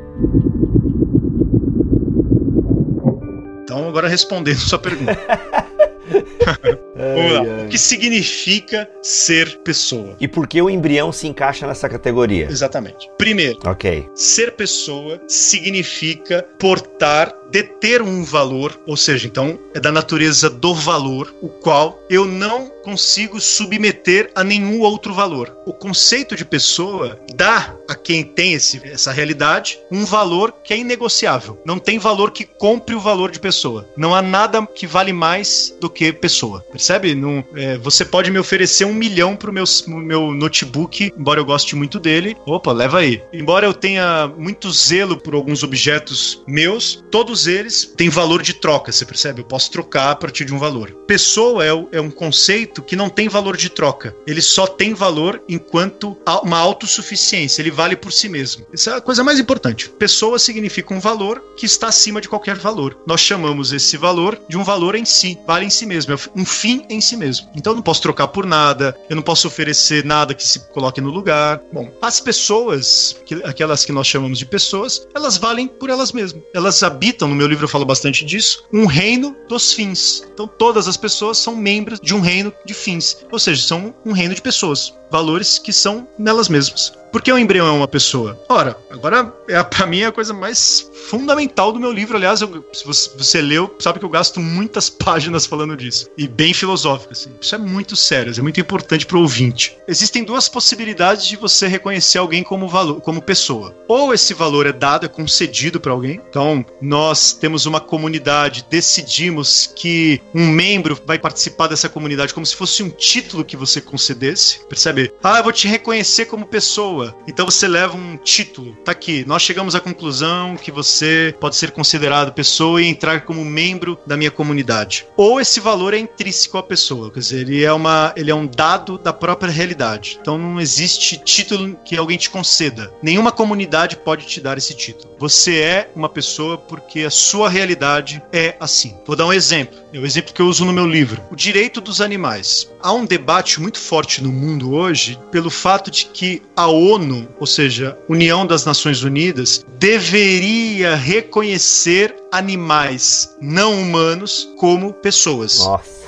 Então, agora respondendo sua pergunta. (laughs) Vamos lá. O que significa ser pessoa? E por que o embrião se encaixa nessa categoria? Exatamente. Primeiro, ok. Ser pessoa significa portar, deter um valor, ou seja, então é da natureza do valor, o qual eu não consigo submeter a nenhum outro valor. O conceito de pessoa dá a quem tem esse, essa realidade um valor que é inegociável. Não tem valor que compre o valor de pessoa. Não há nada que vale mais do que pessoa. Percebe? Não, é, você pode me oferecer um milhão pro meu, meu notebook, embora eu goste muito dele. Opa, leva aí. Embora eu tenha muito zelo por alguns objetos meus, todos eles têm valor de troca, você percebe? Eu posso trocar a partir de um valor. Pessoa é, é um conceito que não tem valor de troca. Ele só tem valor enquanto uma autossuficiência. Ele vale por si mesmo. Essa é a coisa mais importante. Pessoa significa um valor que está acima de qualquer valor. Nós chamamos esse valor de um valor em si, vale em si mesmo, é um fim em si mesmo. Então eu não posso trocar por nada, eu não posso oferecer nada que se coloque no lugar. Bom, as pessoas, aquelas que nós chamamos de pessoas, elas valem por elas mesmas. Elas habitam, no meu livro eu falo bastante disso, um reino dos fins. Então todas as pessoas são membros de um reino de fins, ou seja, são um reino de pessoas, valores que são nelas mesmas. Por que o embrião é uma pessoa? Ora, agora é (laughs) para mim é a coisa mais fundamental do meu livro. Aliás, eu, se você, você, leu, sabe que eu gasto muitas (laughs) páginas falando disso. E bem filosófico, assim. Isso é muito sério, é muito importante para o ouvinte. Existem duas possibilidades de você reconhecer alguém como valor, como pessoa. Ou esse valor é dado, é concedido para alguém. Então, nós temos uma comunidade, decidimos que um membro vai participar dessa comunidade como se fosse um título que você concedesse. Percebe? Ah, eu vou te reconhecer como pessoa. Então você leva um título. Tá aqui. Nós chegamos à conclusão que você pode ser considerado pessoa e entrar como membro da minha comunidade. Ou esse valor é intrínseco à pessoa, quer dizer, ele é uma, ele é um dado da própria realidade. Então não existe título que alguém te conceda. Nenhuma comunidade pode te dar esse título. Você é uma pessoa porque a sua realidade é assim. Vou dar um exemplo. É o exemplo que eu uso no meu livro. O direito dos animais. Há um debate muito forte no mundo hoje pelo fato de que a ONU, ou seja, União das Nações Unidas, deveria reconhecer animais não humanos como pessoas. Nossa.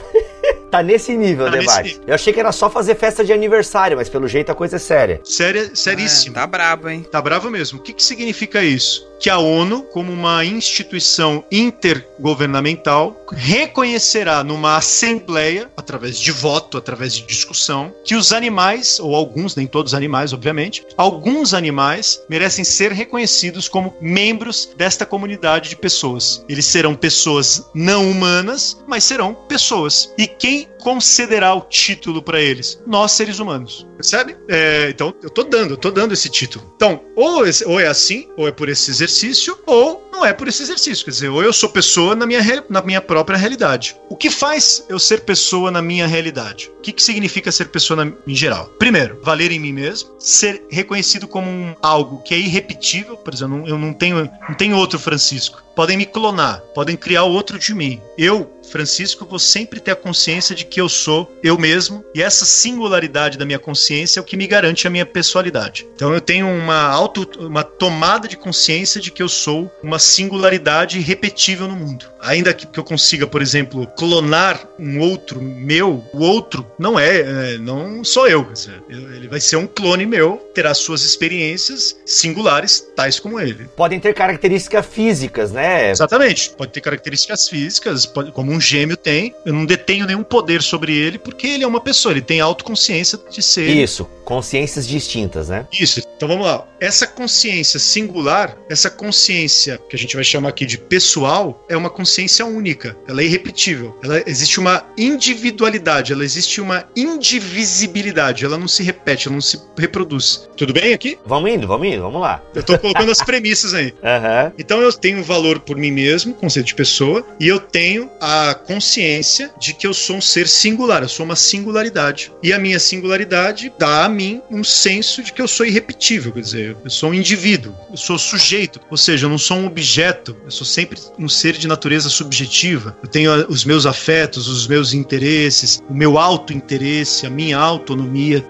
Tá nesse nível tá o debate. Nesse... Eu achei que era só fazer festa de aniversário, mas pelo jeito a coisa é séria. Séria, seríssimo. É, tá brabo, hein? Tá bravo mesmo. O que, que significa isso? Que a ONU, como uma instituição intergovernamental, reconhecerá numa assembleia, através de voto, através de discussão, que os animais, ou alguns, nem todos os animais, obviamente, alguns animais merecem ser reconhecidos como membros desta comunidade de pessoas. Eles serão pessoas não humanas, mas serão pessoas. E quem concederá o título para eles? Nós, seres humanos. Percebe? É, então, eu tô dando, eu tô dando esse título. Então, ou, ou é assim, ou é por esse exercício, ou não é por esse exercício. Quer dizer, ou eu sou pessoa na minha, na minha própria realidade. O que faz eu ser pessoa na minha realidade? O que, que significa ser pessoa na, em geral? Primeiro, valer em mim mesmo, ser reconhecido como um, algo que é irrepetível. Por exemplo, eu não tenho, não tenho outro Francisco. Podem me clonar, podem criar outro de mim. Eu, Francisco, vou sempre ter a consciência de que eu sou eu mesmo, e essa singularidade da minha consciência é o que me garante a minha pessoalidade. Então eu tenho uma auto, uma tomada de consciência de que eu sou uma singularidade irrepetível no mundo. Ainda que, que eu consiga, por exemplo, clonar um outro meu, o outro não é, é não sou eu. Ele vai ser um clone meu, terá suas experiências singulares, tais como ele. Podem ter características físicas, né? Exatamente. Pode ter características físicas, pode, como um gêmeo tem. Eu não detenho nenhum poder sobre ele porque ele é uma pessoa, ele tem autoconsciência de ser. Isso, consciências distintas, né? Isso. Então vamos lá. Essa consciência singular, essa consciência que a gente vai chamar aqui de pessoal, é uma consciência única. Ela é irrepetível. Ela existe uma individualidade, ela existe uma indivisibilidade. Ela não se repete, ela não se reproduz. Tudo bem aqui? Vamos indo, vamos indo, vamos lá. Eu tô colocando as (laughs) premissas aí. Uhum. Então eu tenho valor por mim mesmo, conceito de pessoa, e eu tenho a consciência de que eu sou um ser singular, eu sou uma singularidade. E a minha singularidade dá a mim um senso de que eu sou irrepetível, quer dizer, eu sou um indivíduo, eu sou sujeito, ou seja, eu não sou um objeto, eu sou sempre um ser de natureza subjetiva. Eu tenho os meus afetos, os meus interesses, o meu auto-interesse, a minha autonomia.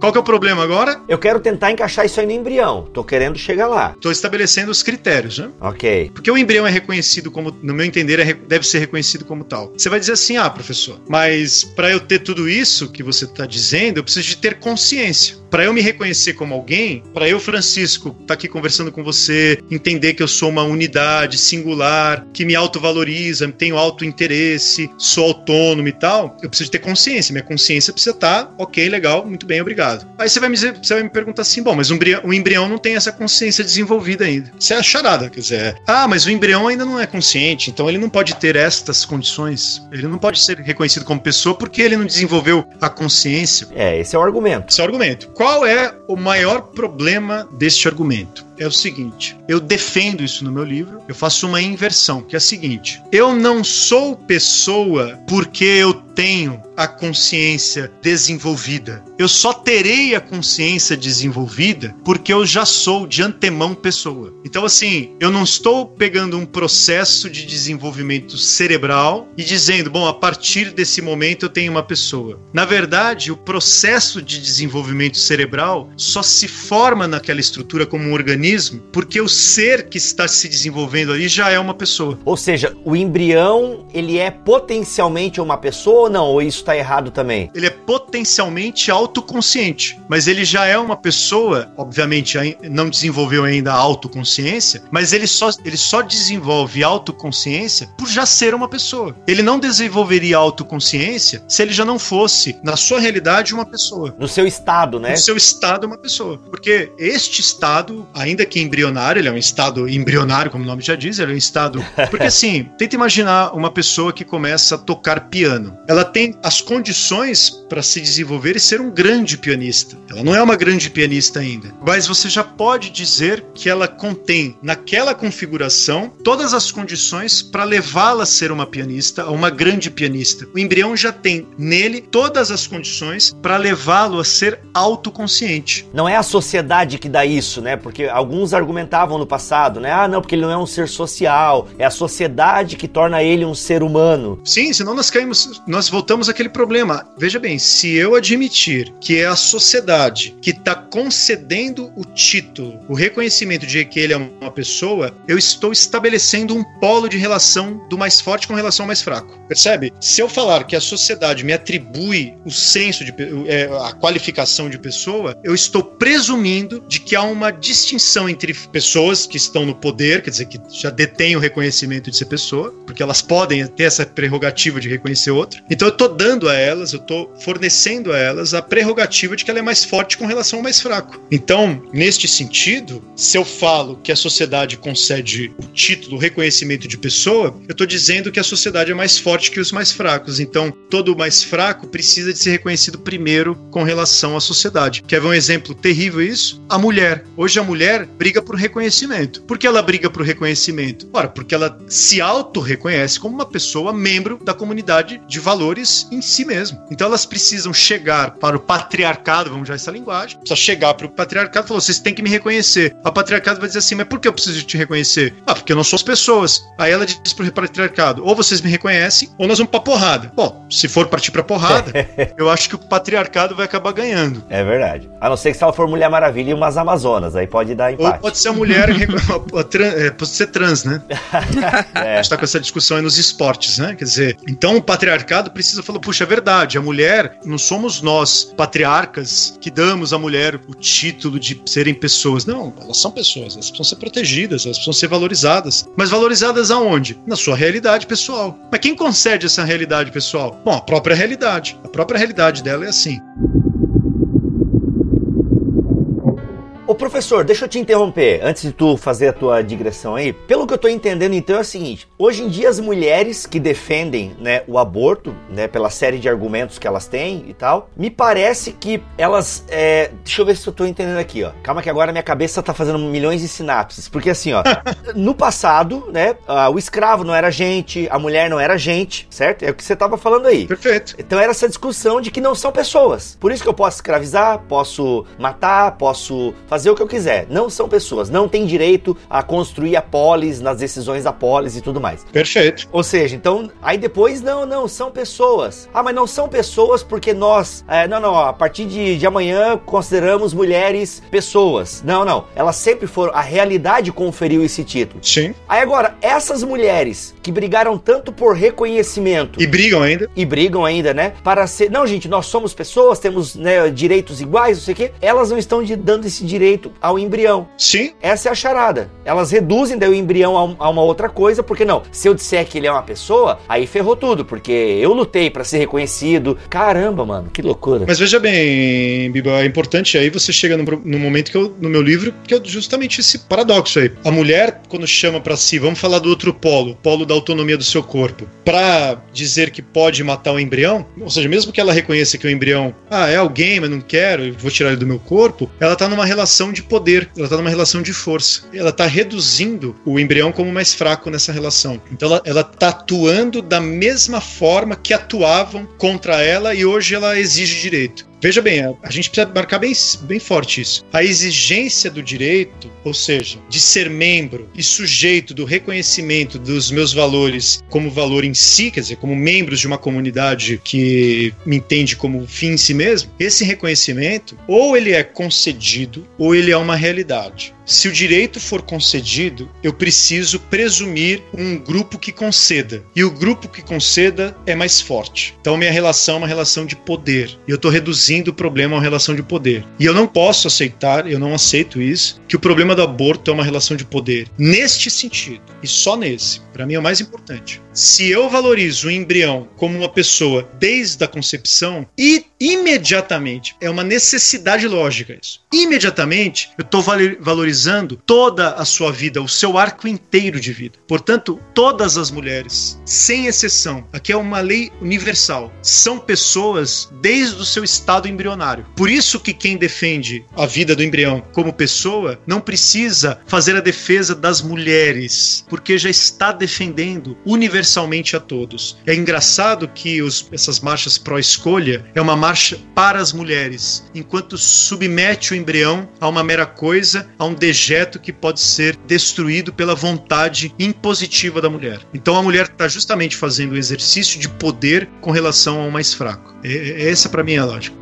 Qual que é o problema agora? Eu quero tentar encaixar isso aí no embrião. Tô querendo chegar lá. Tô estabelecendo os critérios, né? Ok. Porque o embrião é reconhecido como, no meu entender, é, deve ser reconhecido como tal. Você vai dizer assim, ah, professor, mas para eu ter tudo isso que você está dizendo, eu preciso de ter consciência. Para eu me reconhecer como alguém, para eu, Francisco, estar tá aqui conversando com você, entender que eu sou uma unidade singular, que me autovaloriza, tenho auto-interesse, sou autônomo e tal, eu preciso ter consciência. Minha consciência precisa estar, tá, ok, legal, muito bem, obrigado Aí você vai me, dizer, você vai me perguntar assim: bom, mas o embrião, o embrião não tem essa consciência desenvolvida ainda. Isso é a charada, quer dizer, ah, mas o embrião ainda não é consciente, então ele não pode ter estas condições. Ele não pode ser reconhecido como pessoa porque ele não desenvolveu a consciência. É, esse é o argumento. Esse é o argumento. Qual é o maior problema deste argumento? É o seguinte: eu defendo isso no meu livro, eu faço uma inversão, que é a seguinte: eu não sou pessoa porque eu tenho a consciência desenvolvida. Eu só terei a consciência desenvolvida porque eu já sou de antemão pessoa. Então, assim, eu não estou pegando um processo de desenvolvimento cerebral e dizendo, bom, a partir desse momento eu tenho uma pessoa. Na verdade, o processo de desenvolvimento cerebral só se forma naquela estrutura como um organismo porque o ser que está se desenvolvendo ali já é uma pessoa. Ou seja, o embrião, ele é potencialmente uma pessoa ou não? Ou isso está errado também? Ele é potencialmente autoconsciente, mas ele já é uma pessoa, obviamente não desenvolveu ainda a autoconsciência, mas ele só, ele só desenvolve autoconsciência por já ser uma pessoa. Ele não desenvolveria autoconsciência se ele já não fosse, na sua realidade, uma pessoa. No seu estado, né? No seu estado, uma pessoa. Porque este estado, ainda que embrionário, ele é um estado embrionário, como o nome já diz, ele é um estado. Porque (laughs) assim, tenta imaginar uma pessoa que começa a tocar piano. Ela tem as condições para se desenvolver e ser um grande pianista. Ela não é uma grande pianista ainda, mas você já pode dizer que ela contém naquela configuração todas as condições para levá-la a ser uma pianista, a uma grande pianista. O embrião já tem nele todas as condições para levá-lo a ser autoconsciente. Não é a sociedade que dá isso, né? Porque alguns argumentavam no passado, né? Ah, não, porque ele não é um ser social, é a sociedade que torna ele um ser humano. Sim, senão nós caímos, nós voltamos àquele problema. Veja bem, se eu admitir que é a sociedade que está concedendo o título, o reconhecimento de que ele é uma pessoa, eu estou estabelecendo um polo de relação do mais forte com relação ao mais fraco. Percebe? Se eu falar que a sociedade me atribui o senso de é, a qualificação de pessoa, eu estou presumindo de que há uma distinção entre pessoas que estão no poder, quer dizer, que já detêm o reconhecimento de ser pessoa, porque elas podem ter essa prerrogativa de reconhecer outro. Então eu estou dando a elas, eu estou fornecendo a elas a prerrogativa de que ela é mais forte com relação ao mais fraco. Então, neste sentido, se eu falo que a sociedade concede o título, o reconhecimento de pessoa, eu estou dizendo que a sociedade é mais forte que os mais fracos. Então, todo mais fraco precisa de ser reconhecido primeiro com relação à sociedade. Quer ver um exemplo terrível isso? A mulher. Hoje a mulher briga por reconhecimento. Por que ela briga por reconhecimento? Ora, porque ela se auto-reconhece como uma pessoa membro da comunidade de valores em si mesmo. Então elas precisam chegar para o patriarcado, vamos usar essa linguagem, precisa chegar para o patriarcado e falar: vocês têm que me reconhecer. A patriarcado vai dizer assim: mas por que eu preciso te reconhecer? Ah, porque eu não sou as pessoas. Aí ela diz para o patriarcado: ou vocês me reconhecem, ou nós vamos para porrada. Bom, se for partir para porrada, (laughs) eu acho que o patriarcado vai acabar ganhando. É verdade. A não ser que se ela for Mulher Maravilha e umas Amazonas, aí pode dar empate. Ou pode ser a mulher, (laughs) é, pode ser trans, né? (laughs) é. A gente está com essa discussão aí nos esportes, né? Quer dizer, então o patriarcado precisa falar, puxa, é verdade, a mulher, não somos nós, patriarcas, que damos à mulher o título de serem pessoas. Não, elas são pessoas, elas precisam ser protegidas, elas precisam ser valorizadas. Mas valorizadas aonde? Na sua realidade pessoal. Mas quem concede essa realidade pessoal? Bom, a própria realidade. A própria realidade dela é assim. Ô professor, deixa eu te interromper antes de tu fazer a tua digressão aí. Pelo que eu tô entendendo então é o seguinte: hoje em dia as mulheres que defendem, né, o aborto, né, pela série de argumentos que elas têm e tal, me parece que elas, é... deixa eu ver se eu tô entendendo aqui, ó. Calma que agora minha cabeça tá fazendo milhões de sinapses, porque assim, ó, (laughs) no passado, né, o escravo não era gente, a mulher não era gente, certo? É o que você tava falando aí. Perfeito. Então era essa discussão de que não são pessoas. Por isso que eu posso escravizar, posso matar, posso fazer fazer o que eu quiser. Não são pessoas, não tem direito a construir a polis nas decisões da polis e tudo mais. Perfeito. Ou seja, então, aí depois, não, não, são pessoas. Ah, mas não são pessoas porque nós, é, não, não, a partir de, de amanhã consideramos mulheres pessoas. Não, não, elas sempre foram, a realidade conferiu esse título. Sim. Aí agora, essas mulheres que brigaram tanto por reconhecimento. E brigam ainda. E brigam ainda, né? Para ser, não, gente, nós somos pessoas, temos né, direitos iguais, não sei o quê. Elas não estão dando esse direito ao embrião. Sim. Essa é a charada. Elas reduzem daí o embrião a, uma outra coisa, porque não, se eu disser que ele é uma pessoa, aí ferrou tudo, porque eu lutei para ser reconhecido. Caramba, mano, que loucura. Mas veja bem, Biba, é importante aí você chega no, no momento que eu, no meu livro, que é justamente esse paradoxo aí. A mulher, quando chama para si, vamos falar do outro polo, polo da autonomia do seu corpo, para dizer que pode matar o embrião, ou seja, mesmo que ela reconheça que o embrião, ah, é alguém, mas não quero, vou tirar ele do meu corpo, ela tá numa relação relação de poder, ela está numa relação de força. Ela está reduzindo o embrião como mais fraco nessa relação. Então ela está atuando da mesma forma que atuavam contra ela e hoje ela exige direito. Veja bem, a, a, gente precisa marcar bem, bem forte isso. A exigência do direito, ou seja, de ser membro e sujeito do reconhecimento dos meus valores como valor em si, quer dizer, como membros de uma comunidade que me entende como fim em si mesmo, esse reconhecimento, ou ele é concedido, ou ele é uma realidade. Se o direito for concedido, eu preciso presumir um grupo que conceda. E o grupo que conceda é mais forte. Então, minha relação é uma relação de poder. E eu estou reduzindo o problema a uma relação de poder. E eu não posso aceitar, eu não aceito isso, que o problema do aborto é uma relação de poder. Neste sentido, e só nesse, para mim é o mais importante. Se eu valorizo o embrião como uma pessoa desde a concepção, e imediatamente, é uma necessidade lógica isso. Imediatamente, eu estou valorizando analisando toda a sua vida, o seu arco inteiro de vida. Portanto, todas as mulheres, sem exceção, aqui é uma lei universal, são pessoas desde o seu estado embrionário. Por isso que quem defende a vida do embrião como pessoa não precisa fazer a defesa das mulheres, porque já está defendendo universalmente a todos. É engraçado que os, essas marchas pró-escolha é uma marcha para as mulheres, enquanto submete o embrião a uma mera coisa, a um dejeto que pode ser destruído pela vontade impositiva da mulher. Então a mulher está justamente fazendo o exercício de poder com relação ao mais fraco. É, é essa para mim é a lógica.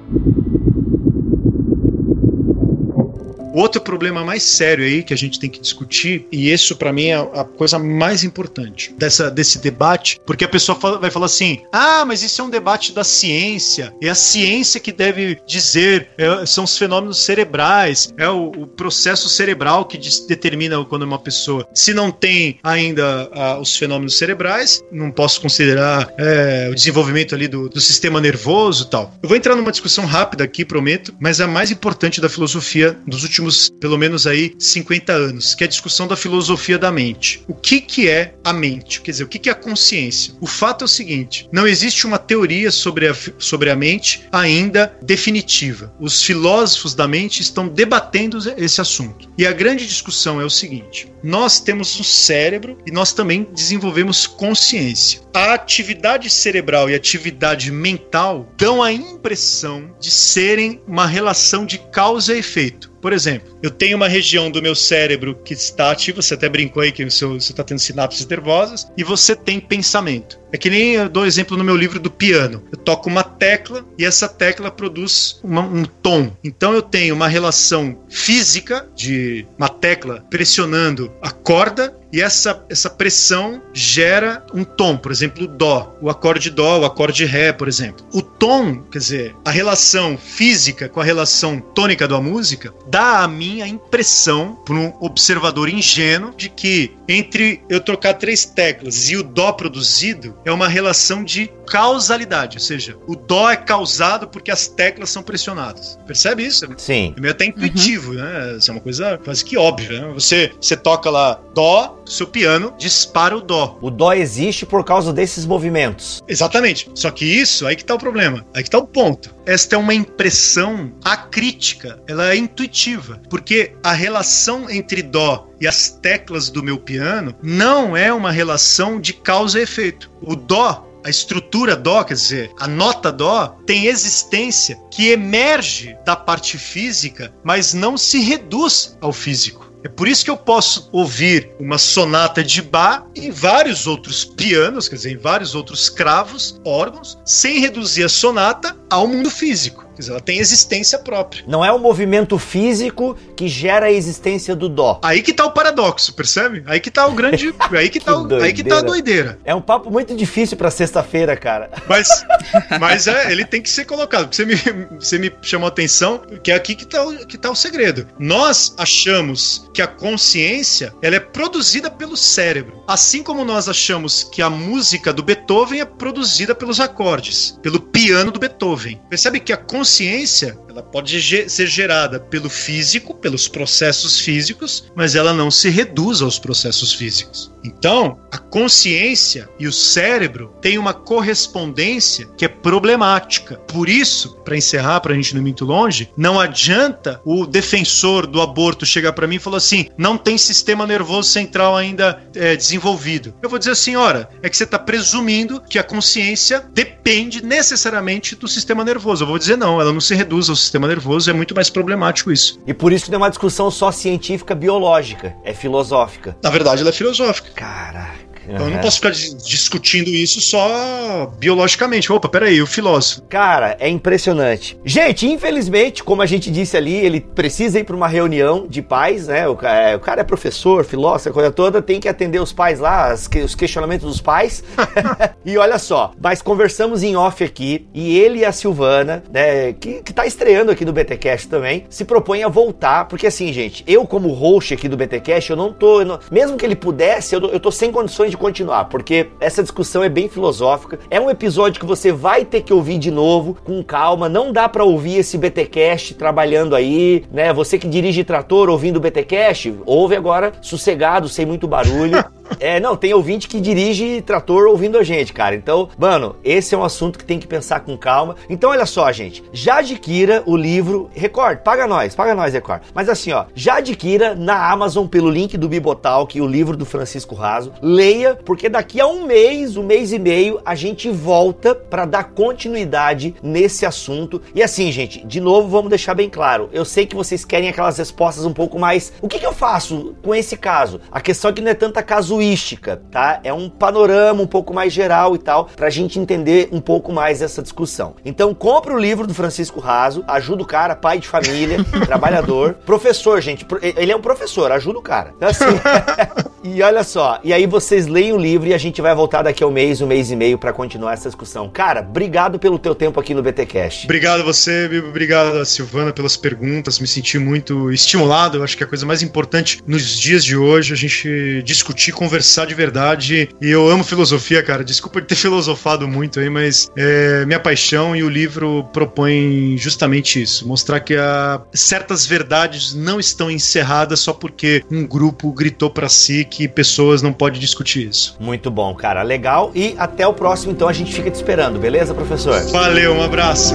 Outro problema mais sério aí que a gente tem que discutir, e isso para mim é a coisa mais importante dessa, desse debate, porque a pessoa fala, vai falar assim: ah, mas isso é um debate da ciência, é a ciência que deve dizer, é, são os fenômenos cerebrais, é o, o processo cerebral que determina quando uma pessoa. Se não tem ainda ah, os fenômenos cerebrais, não posso considerar é, o desenvolvimento ali do, do sistema nervoso e tal. Eu vou entrar numa discussão rápida aqui, prometo, mas é a mais importante da filosofia dos últimos últimos, pelo menos aí, 50 anos, que é a discussão da filosofia da mente. O que, que é a mente? Quer dizer, o que, que é a consciência? O fato é o seguinte: não existe uma teoria sobre a, sobre a mente ainda definitiva. Os filósofos da mente estão debatendo esse assunto. E a grande discussão é o seguinte: nós temos um cérebro e nós também desenvolvemos consciência. A atividade cerebral e a atividade mental dão a impressão de serem uma relação de causa e efeito. Por exemplo, eu tenho uma região do meu cérebro que está ativa, você até brincou aí que você está tendo sinapses nervosas, e você tem pensamento. É que nem eu dou exemplo no meu livro do piano. Eu toco uma tecla e essa tecla produz uma, um tom. Então eu tenho uma relação física de uma tecla pressionando a corda e essa, essa pressão gera um tom, por exemplo, o Dó, o acorde Dó, o acorde Ré, por exemplo. O tom, quer dizer, a relação física com a relação tônica da música, dá a mim a impressão, para um observador ingênuo, de que entre eu trocar três teclas e o Dó produzido, é uma relação de causalidade, ou seja, o dó é causado porque as teclas são pressionadas. Percebe isso? Sim. É meio até intuitivo, uhum. né? Isso é uma coisa quase que óbvia. Né? Você, você toca lá dó, seu piano dispara o dó. O dó existe por causa desses movimentos. Exatamente. Só que isso, aí que tá o problema. Aí que tá o ponto. Esta é uma impressão acrítica, ela é intuitiva, porque a relação entre dó e as teclas do meu piano não é uma relação de causa e efeito. O dó a estrutura dó, quer dizer, a nota dó, tem existência que emerge da parte física, mas não se reduz ao físico. É por isso que eu posso ouvir uma sonata de Bach em vários outros pianos, quer dizer, em vários outros cravos, órgãos, sem reduzir a sonata ao mundo físico. Dizer, ela tem existência própria. Não é o movimento físico que gera a existência do dó. Aí que tá o paradoxo, percebe? Aí que tá o grande. (laughs) aí, que, que tá o... aí que tá a doideira. É um papo muito difícil para sexta-feira, cara. Mas, (laughs) mas é, ele tem que ser colocado. Você me, você me chamou a atenção, que é aqui que tá, o, que tá o segredo. Nós achamos que a consciência ela é produzida pelo cérebro. Assim como nós achamos que a música do Beethoven é produzida pelos acordes, pelo piano do Beethoven. Percebe que a consciência consciência, ela pode ser gerada pelo físico, pelos processos físicos, mas ela não se reduz aos processos físicos. Então, a consciência e o cérebro têm uma correspondência que é problemática. Por isso, para encerrar, para a gente não ir muito longe, não adianta o defensor do aborto chegar para mim e falar assim: não tem sistema nervoso central ainda é, desenvolvido. Eu vou dizer assim: ora, é que você está presumindo que a consciência depende necessariamente do sistema nervoso. Eu vou dizer não, ela não se reduz ao sistema nervoso, é muito mais problemático isso. E por isso que não é uma discussão só científica biológica, é filosófica. Na verdade, ela é filosófica. Caraca. Então eu não posso ficar discutindo isso só biologicamente. Opa, peraí, o filósofo. Cara, é impressionante. Gente, infelizmente, como a gente disse ali, ele precisa ir para uma reunião de pais, né? O, é, o, cara é professor, filósofo, a coisa toda, tem que atender os pais lá, as, os questionamentos dos pais. (laughs) e olha só, mas conversamos em off aqui e ele e a Silvana, né, que, que tá estreando aqui no BTcast também, se propõem a voltar, porque assim, gente, eu como host aqui do BTcast, eu não tô, eu não, mesmo que ele pudesse, eu, eu tô sem condições de de continuar, porque essa discussão é bem filosófica. É um episódio que você vai ter que ouvir de novo, com calma. Não dá para ouvir esse BTcast trabalhando aí, né? Você que dirige trator ouvindo o BTcast, ouve agora sossegado, sem muito barulho. (laughs) É, não, tem ouvinte que dirige trator ouvindo a gente, cara. Então, mano, esse é um assunto que tem que pensar com calma. Então, olha só, gente. Já adquira o livro Record, paga nós, paga nós, Record. Mas assim, ó, já adquira na Amazon pelo link do Bibotalk o livro do Francisco Raso. Leia porque daqui a um mês, um mês e meio, a gente volta para dar continuidade nesse assunto. E assim, gente, de novo, vamos deixar bem claro. Eu sei que vocês querem aquelas respostas um pouco mais. O que, que eu faço com esse caso? A questão é que não é tanta casuística, tá? É um panorama um pouco mais geral e tal, pra gente entender um pouco mais essa discussão. Então, compre o livro do Francisco Raso, ajuda o cara, pai de família, (laughs) trabalhador, professor, gente. Ele é um professor, ajuda o cara. Então, assim, (laughs) e olha só, e aí vocês leiam o livro e a gente vai voltar daqui a um mês, um mês e meio para continuar essa discussão. Cara, obrigado pelo teu tempo aqui no BTcast. Obrigado a você. Obrigado a Silvana pelas perguntas. Me senti muito estimulado. Eu acho que a coisa mais importante nos dias de hoje é a gente discutir, conversar de verdade. E eu amo filosofia, cara. Desculpa de ter (laughs) filosofado muito aí, mas é minha paixão e o livro propõe justamente isso: mostrar que a, certas verdades não estão encerradas só porque um grupo gritou para si que pessoas não podem discutir isso. Muito bom, cara. Legal. E até o próximo, então, a gente fica te esperando, beleza, professor? Valeu, um abraço.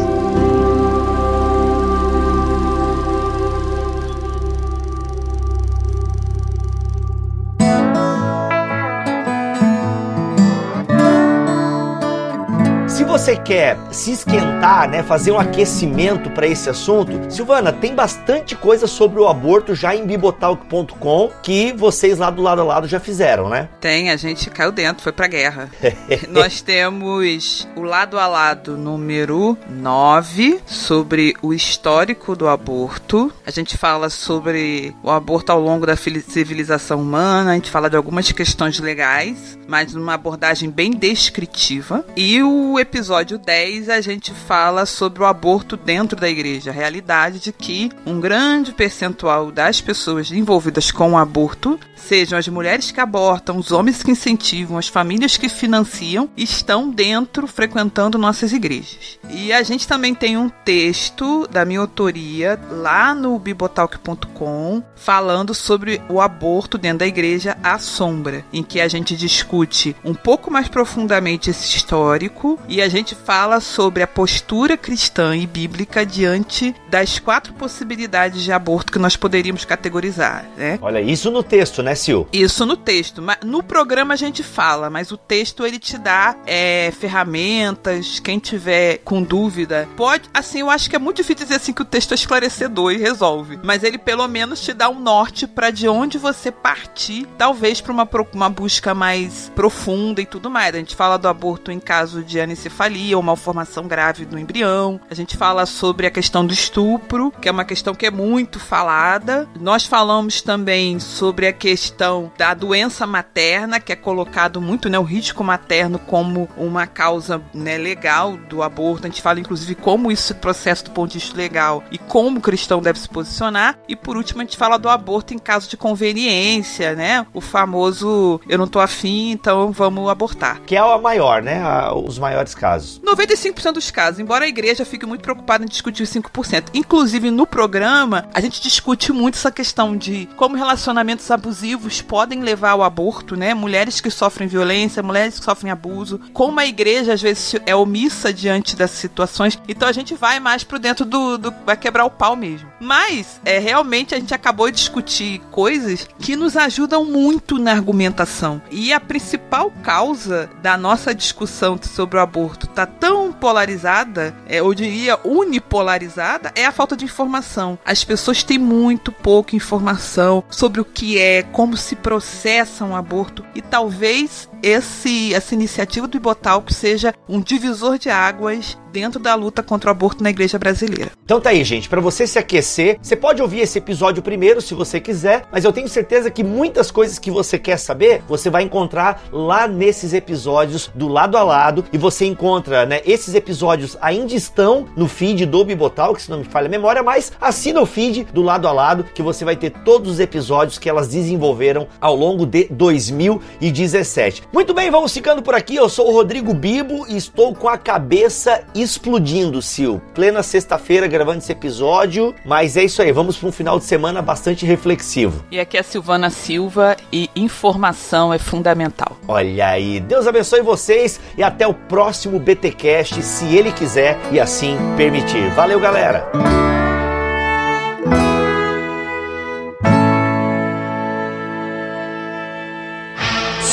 Você quer se esquentar, né, fazer um aquecimento para esse assunto, Silvana, tem bastante coisa sobre o aborto já em bibotalk.com que vocês lá do lado a lado já fizeram, né? Tem, a gente caiu dentro, foi pra guerra. (laughs) Nós temos o lado a lado número 9 sobre o histórico do aborto. A gente fala sobre o aborto ao longo da civilização humana, a gente fala de algumas questões legais, mas numa abordagem bem descritiva. E o episódio episódio 10, a gente fala sobre o aborto dentro da igreja. A realidade de que um grande percentual das pessoas envolvidas com o aborto, sejam as mulheres que abortam, os homens que incentivam, as famílias que financiam, estão dentro, frequentando nossas igrejas. E a gente também tem um texto da minha autoria lá no bibotalk.com falando sobre o aborto dentro da igreja à sombra, em que a gente discute um pouco mais profundamente esse histórico e a gente gente fala sobre a postura cristã e bíblica diante das quatro possibilidades de aborto que nós poderíamos categorizar, né? Olha, isso no texto, né, Sil? Isso no texto. No programa a gente fala, mas o texto ele te dá é, ferramentas. Quem tiver com dúvida, pode. Assim, eu acho que é muito difícil dizer assim que o texto é esclarecedor e resolve. Mas ele pelo menos te dá um norte para de onde você partir, talvez para uma, uma busca mais profunda e tudo mais. A gente fala do aborto em caso de anencefalia anencefalia ou malformação grave do embrião. A gente fala sobre a questão do estupro, que é uma questão que é muito falada. Nós falamos também sobre a questão da doença materna, que é colocado muito, né, o risco materno como uma causa né, legal do aborto. A gente fala, inclusive, como isso se processa do ponto de vista legal e como o cristão deve se posicionar. E por último, a gente fala do aborto em caso de conveniência, né? O famoso eu não tô afim, então vamos abortar. Que é a maior, né? Os maiores casos casos? 95% dos casos, embora a igreja fique muito preocupada em discutir os 5%. Inclusive, no programa, a gente discute muito essa questão de como relacionamentos abusivos podem levar ao aborto, né? Mulheres que sofrem violência, mulheres que sofrem abuso, como a igreja às vezes é omissa diante dessas situações. Então a gente vai mais pro dentro do, do vai quebrar o pau mesmo. Mas é realmente a gente acabou de discutir coisas que nos ajudam muito na argumentação. E a principal causa da nossa discussão sobre o aborto tá tão polarizada, é, eu diria unipolarizada, é a falta de informação. As pessoas têm muito pouca informação sobre o que é, como se processa um aborto e talvez esse, essa iniciativa do Ibotalk seja um divisor de águas dentro da luta contra o aborto na igreja brasileira. Então tá aí, gente, para você se aquecer, você pode ouvir esse episódio primeiro se você quiser, mas eu tenho certeza que muitas coisas que você quer saber, você vai encontrar lá nesses episódios do lado a lado e você encontra, né, esses episódios ainda estão no feed do Bibotalk, se não me falha a memória, mas assina o feed do lado a lado que você vai ter todos os episódios que elas desenvolveram ao longo de 2017. Muito bem, vamos ficando por aqui. Eu sou o Rodrigo Bibo e estou com a cabeça explodindo, Sil. Plena sexta-feira gravando esse episódio, mas é isso aí. Vamos para um final de semana bastante reflexivo. E aqui é a Silvana Silva e informação é fundamental. Olha aí, Deus abençoe vocês e até o próximo BTcast, se ele quiser e assim permitir. Valeu, galera.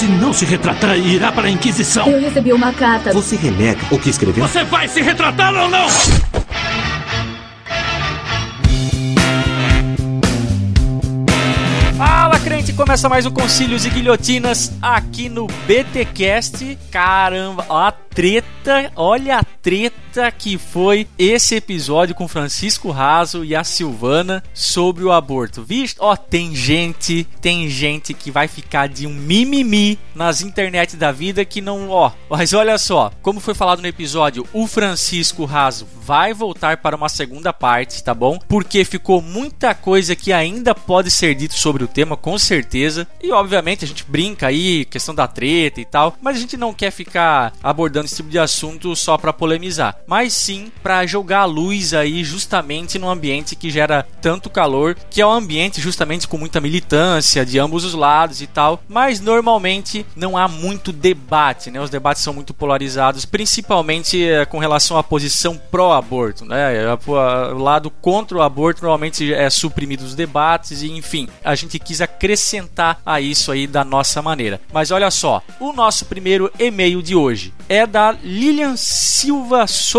Se não se retratar, irá para a Inquisição. Eu recebi uma carta. Você renega o que escreveu? Você vai se retratar ou não? Fala, crente! Começa mais um Concílios e Guilhotinas aqui no BTcast. Caramba, a treta, olha a treta que foi esse episódio com Francisco Raso e a Silvana sobre o aborto. Visto? Ó, tem gente, tem gente que vai ficar de um mimimi nas internet da vida que não, ó. Mas olha só, como foi falado no episódio, o Francisco Raso vai voltar para uma segunda parte, tá bom? Porque ficou muita coisa que ainda pode ser dito sobre o tema, com certeza. E obviamente a gente brinca aí, questão da treta e tal, mas a gente não quer ficar abordando esse tipo de assunto só para polemizar, mas sim para jogar a luz aí justamente num ambiente que gera tanto calor, que é um ambiente justamente com muita militância de ambos os lados e tal, mas normalmente não há muito debate, né? Os debates são muito polarizados, principalmente é, com relação à posição pró-aborto, né? O lado contra o aborto normalmente é suprimido os debates e enfim, a gente quis acrescentar a isso aí da nossa maneira. Mas olha só, o nosso primeiro e-mail de hoje é da Lilian Silva Souza.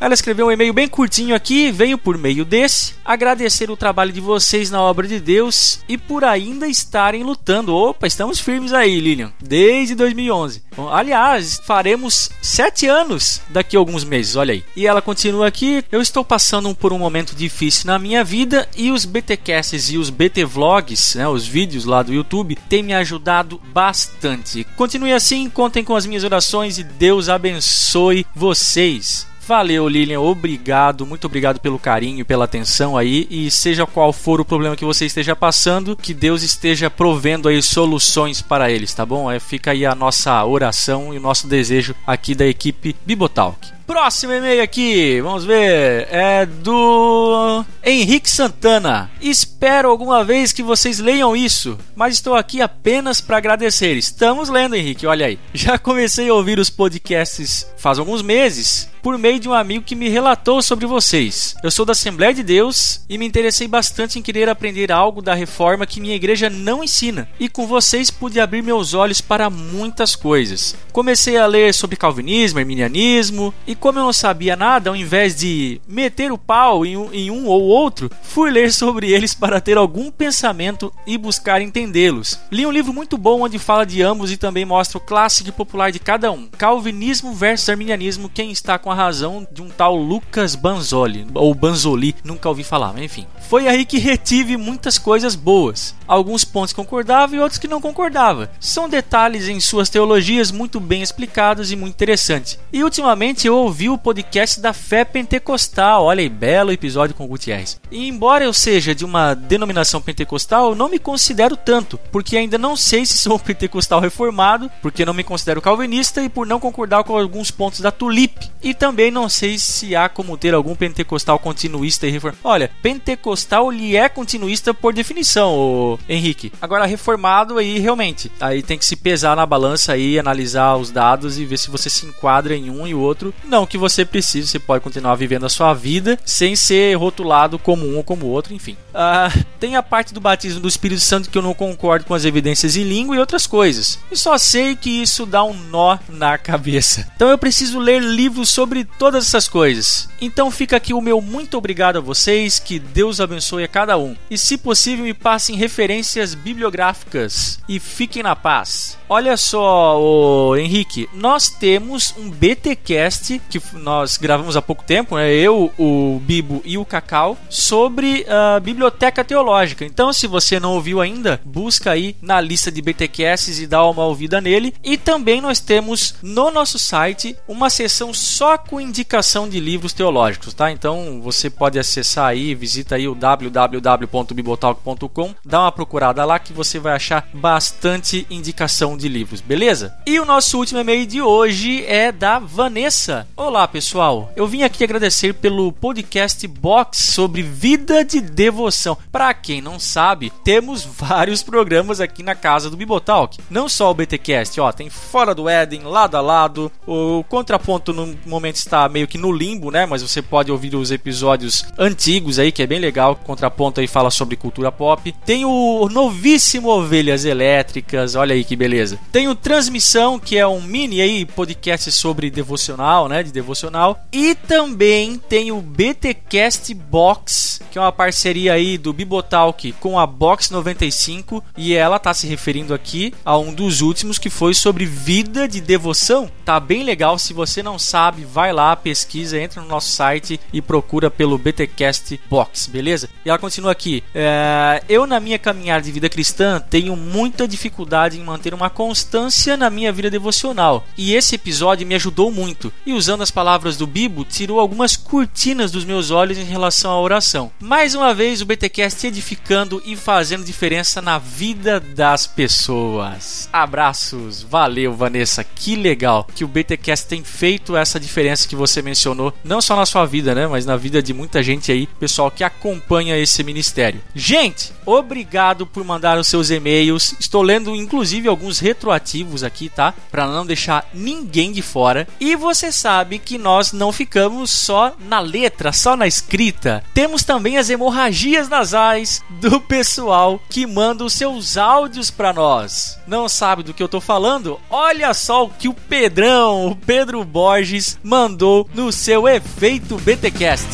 Ela escreveu um e-mail bem curtinho aqui, venho por meio desse agradecer o trabalho de vocês na obra de Deus e por ainda estarem lutando. Opa, estamos firmes aí, Lilian, desde 2011. Bom, aliás, faremos sete anos daqui a alguns meses, olha aí. E ela continua aqui: eu estou passando por um momento difícil na minha vida e os BTcasts e os BT Vlogs, né, os vídeos lá do YouTube, têm me ajudado bastante. Continue assim, contem com as minhas orações e Deus abençoe vocês. Valeu, Lilian. Obrigado, muito obrigado pelo carinho pela atenção aí. E seja qual for o problema que você esteja passando, que Deus esteja provendo aí soluções para eles, tá bom? É, fica aí a nossa oração e o nosso desejo aqui da equipe Bibotalk. Próximo e-mail aqui, vamos ver, é do Henrique Santana. Espero alguma vez que vocês leiam isso, mas estou aqui apenas para agradecer. Estamos lendo, Henrique, olha aí. Já comecei a ouvir os podcasts faz alguns meses por meio de um amigo que me relatou sobre vocês. Eu sou da Assembleia de Deus e me interessei bastante em querer aprender algo da reforma que minha igreja não ensina, e com vocês pude abrir meus olhos para muitas coisas. Comecei a ler sobre calvinismo, arminianismo, e como eu não sabia nada, ao invés de meter o pau em um, em um ou outro, fui ler sobre eles para ter algum pensamento e buscar entendê-los. Li um livro muito bom onde fala de ambos e também mostra o clássico popular de cada um. Calvinismo versus arminianismo, quem está com a razão de um tal Lucas Banzoli, ou Banzoli, nunca ouvi falar, mas enfim. Foi aí que retive muitas coisas boas. Alguns pontos concordava e outros que não concordava. São detalhes em suas teologias muito bem explicados e muito interessantes. E ultimamente eu ouvi o podcast da Fé Pentecostal. Olha aí, belo episódio com o Gutierrez. E embora eu seja de uma denominação pentecostal, eu não me considero tanto, porque ainda não sei se sou um (laughs) pentecostal reformado, porque não me considero calvinista e por não concordar com alguns pontos da Tulip. E também não sei se há como ter algum pentecostal continuista e reformado. Olha, pentecostal ele é continuista por definição, Henrique. Agora, reformado aí realmente, aí tem que se pesar na balança aí, analisar os dados e ver se você se enquadra em um e outro. Não que você precise, você pode continuar vivendo a sua vida sem ser rotulado como um ou como outro, enfim. Ah, tem a parte do batismo do Espírito Santo que eu não concordo com as evidências em língua e outras coisas. E só sei que isso dá um nó na cabeça. Então eu preciso ler livros sobre todas essas coisas. Então fica aqui o meu muito obrigado a vocês, que Deus abençoe a cada um. E se possível, me passem referências bibliográficas e fiquem na paz. Olha só, Henrique, nós temos um BTcast que nós gravamos há pouco tempo, né? Eu, o Bibo e o Cacau, sobre a biblioteca teológica. Então, se você não ouviu ainda, busca aí na lista de BTcasts e dá uma ouvida nele. E também nós temos no nosso site uma seção só com indicação de livros teológicos, tá? Então, você pode acessar aí, visita aí o www.bibotalk.com, dá uma procurada lá que você vai achar bastante indicação de livros, beleza? E o nosso último e-mail de hoje é da Vanessa. Olá, pessoal. Eu vim aqui agradecer pelo podcast Box sobre vida de devoção. Para quem não sabe, temos (laughs) vários programas aqui na casa do Bibotalk. Não só o BTcast, ó, tem Fora do Éden, Lado a Lado. O Contraponto no momento está meio que no limbo, né? Mas você pode ouvir os episódios antigos aí, que é bem legal. O Contraponto aí fala sobre cultura pop. Tem o novíssimo Ovelhas Elétricas, olha aí que beleza. Tem o Transmissão, que é um mini aí podcast sobre devocional, né, de devocional, e também tem o BTcast Box, que é uma parceria aí do Bibotalk com a Box 95, e ela tá se referindo aqui a um dos últimos que foi sobre vida de devoção. Tá bem legal, se você não sabe, vai lá, pesquisa, entra no nosso site e procura pelo BTcast Box, beleza? E ela continua aqui: é, eu na minha caminhada de vida cristã tenho muita dificuldade em manter uma constância na minha vida devocional. E esse episódio me ajudou muito. E usando as palavras do Bibo, tirou algumas cortinas dos meus olhos em relação à oração. Mais uma vez o BTcast edificando e fazendo diferença na vida das pessoas. Abraços. Valeu, Vanessa. Que legal que o BTcast tem feito essa diferença que você mencionou, não só na sua vida, né, mas na vida de muita gente aí, pessoal que acompanha esse ministério. Gente, obrigado por mandar os seus e-mails. Estou lendo inclusive alguns retroativos aqui, tá? Para não deixar ninguém de fora. E você sabe que nós não ficamos só na letra, só na escrita. Temos também as hemorragias nasais do pessoal que manda os seus áudios para nós. Não sabe do que eu tô falando? Olha só o que o Pedrão, o Pedro Borges, mandou no seu efeito BTcast.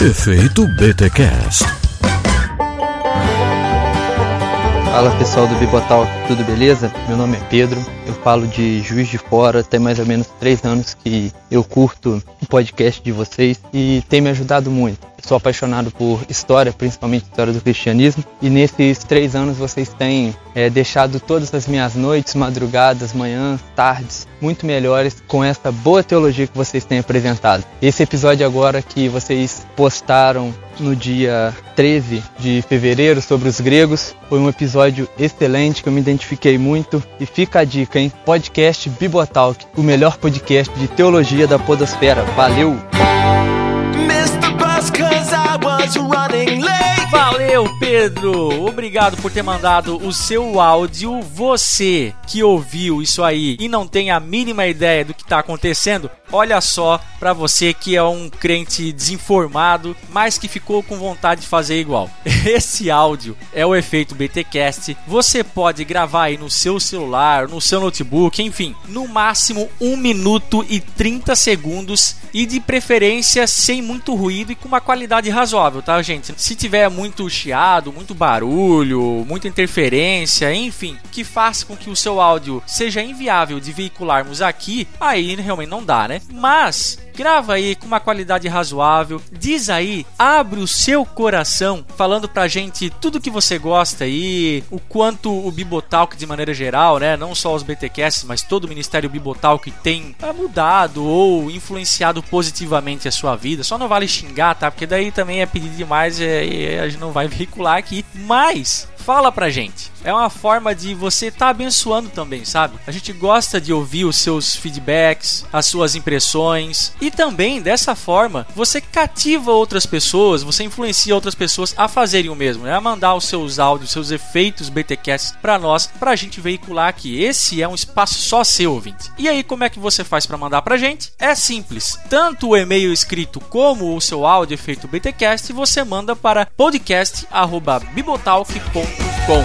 Efeito BTcast. Fala pessoal do Bibotal, tudo beleza? Meu nome é Pedro, eu falo de Juiz de Fora, tem mais ou menos três anos que eu curto o podcast de vocês e tem me ajudado muito. Sou apaixonado por história, principalmente história do cristianismo, e nesses três anos vocês têm é, deixado todas as minhas noites, madrugadas, manhãs, tardes muito melhores com essa boa teologia que vocês têm apresentado. Esse episódio agora que vocês postaram no dia 13 de fevereiro sobre os gregos foi um episódio excelente que eu me identifiquei muito e fica a dica, hein? Podcast Bibotalk, o melhor podcast de teologia da podosfera. Valeu! Valeu, Pedro! Obrigado por ter mandado o seu áudio. Você que ouviu isso aí e não tem a mínima ideia do que está acontecendo, olha só para você que é um crente desinformado, mas que ficou com vontade de fazer igual. (laughs) Esse áudio é o efeito BTcast. Você pode gravar aí no seu celular, no seu notebook, enfim, no máximo 1 minuto e 30 segundos e de preferência sem muito ruído e com uma qualidade razoável, tá, gente? Se tiver muito chiado, muito barulho, muita interferência, enfim, que faça com que o seu áudio seja inviável de veicularmos aqui, aí realmente não dá, né? Mas grava aí com uma qualidade razoável, diz aí, abre o seu coração falando pra gente tudo que você gosta aí, o quanto o Bibotalk de maneira geral, né, não só os BTcasts, mas todo o Ministério Bibotalk tem é, mudado ou influenciado positivamente a sua vida. Só não vale xingar, tá? Porque daí também é pedir demais e a gente não vai (laughs) veicular aqui. Mas fala pra gente. É uma forma de você estar tá abençoando também, sabe? A gente gosta de ouvir os seus feedbacks, as suas impressões e também dessa forma você cativa outras pessoas, você influencia outras pessoas a fazerem o mesmo, né? A mandar os seus áudios, seus efeitos BTcast para nós, pra gente veicular aqui. Esse é um espaço só seu, ouvinte. E aí como é que você faz para mandar pra gente? É simples. Tanto o e-mail escrito como o seu áudio efeito BTcast você manda para podcast@bibotalk.com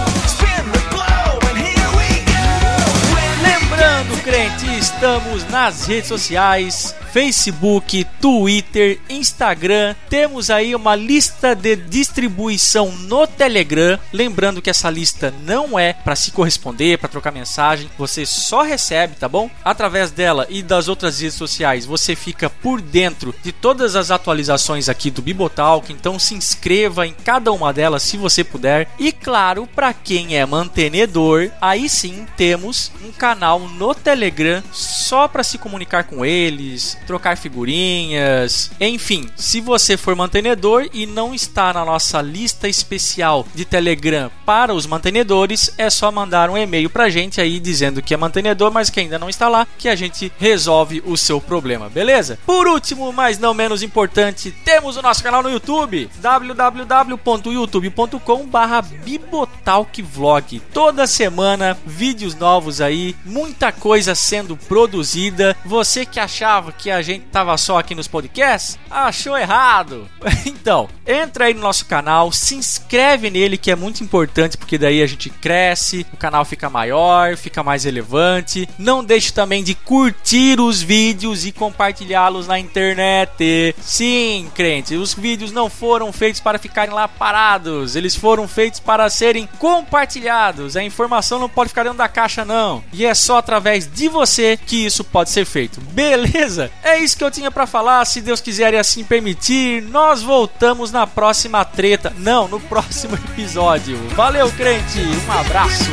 Lembrando, crente, estamos nas redes sociais Facebook, Twitter, Instagram. Temos aí uma lista de distribuição no Telegram. Lembrando que essa lista não é para se corresponder, para trocar mensagem. Você só recebe, tá bom? Através dela e das outras redes sociais, você fica por dentro de todas as atualizações aqui do Bibotalk. Então se inscreva em cada uma delas se você puder. E claro, para quem é mantenedor, aí sim temos um canal no Telegram só para se comunicar com eles, trocar figurinhas, enfim, se você for mantenedor e não está na nossa lista especial de Telegram para os mantenedores, é só mandar um e-mail pra gente aí dizendo que é mantenedor, mas que ainda não está lá, que a gente resolve o seu problema, beleza? Por último, mas não menos importante, temos o nosso canal no YouTube, www.youtube.com/bibotalkvlog. Toda semana vídeos novos aí, muita coisa sendo produzida. Você que achava que a gente tava só aqui nos podcasts, achou errado. (laughs) Então, entra aí no nosso canal, se inscreve nele que é muito importante porque daí a gente cresce, o canal fica maior, fica mais relevante. Não deixe também de curtir os vídeos e compartilhá-los na internet. Sim, crente, os vídeos não foram feitos para ficarem lá parados, eles foram feitos para serem compartilhados. A informação não pode ficar dentro da caixa não. E é só através de você que isso pode ser feito. Beleza? É isso que eu tinha para falar. Se Deus quiser e assim permitir, nós voltamos na próxima treta. Não, no próximo episódio. Valeu, crente. Um abraço.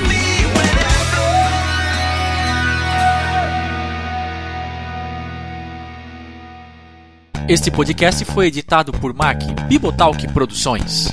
Este podcast foi editado por Mac Bibotalk Produções.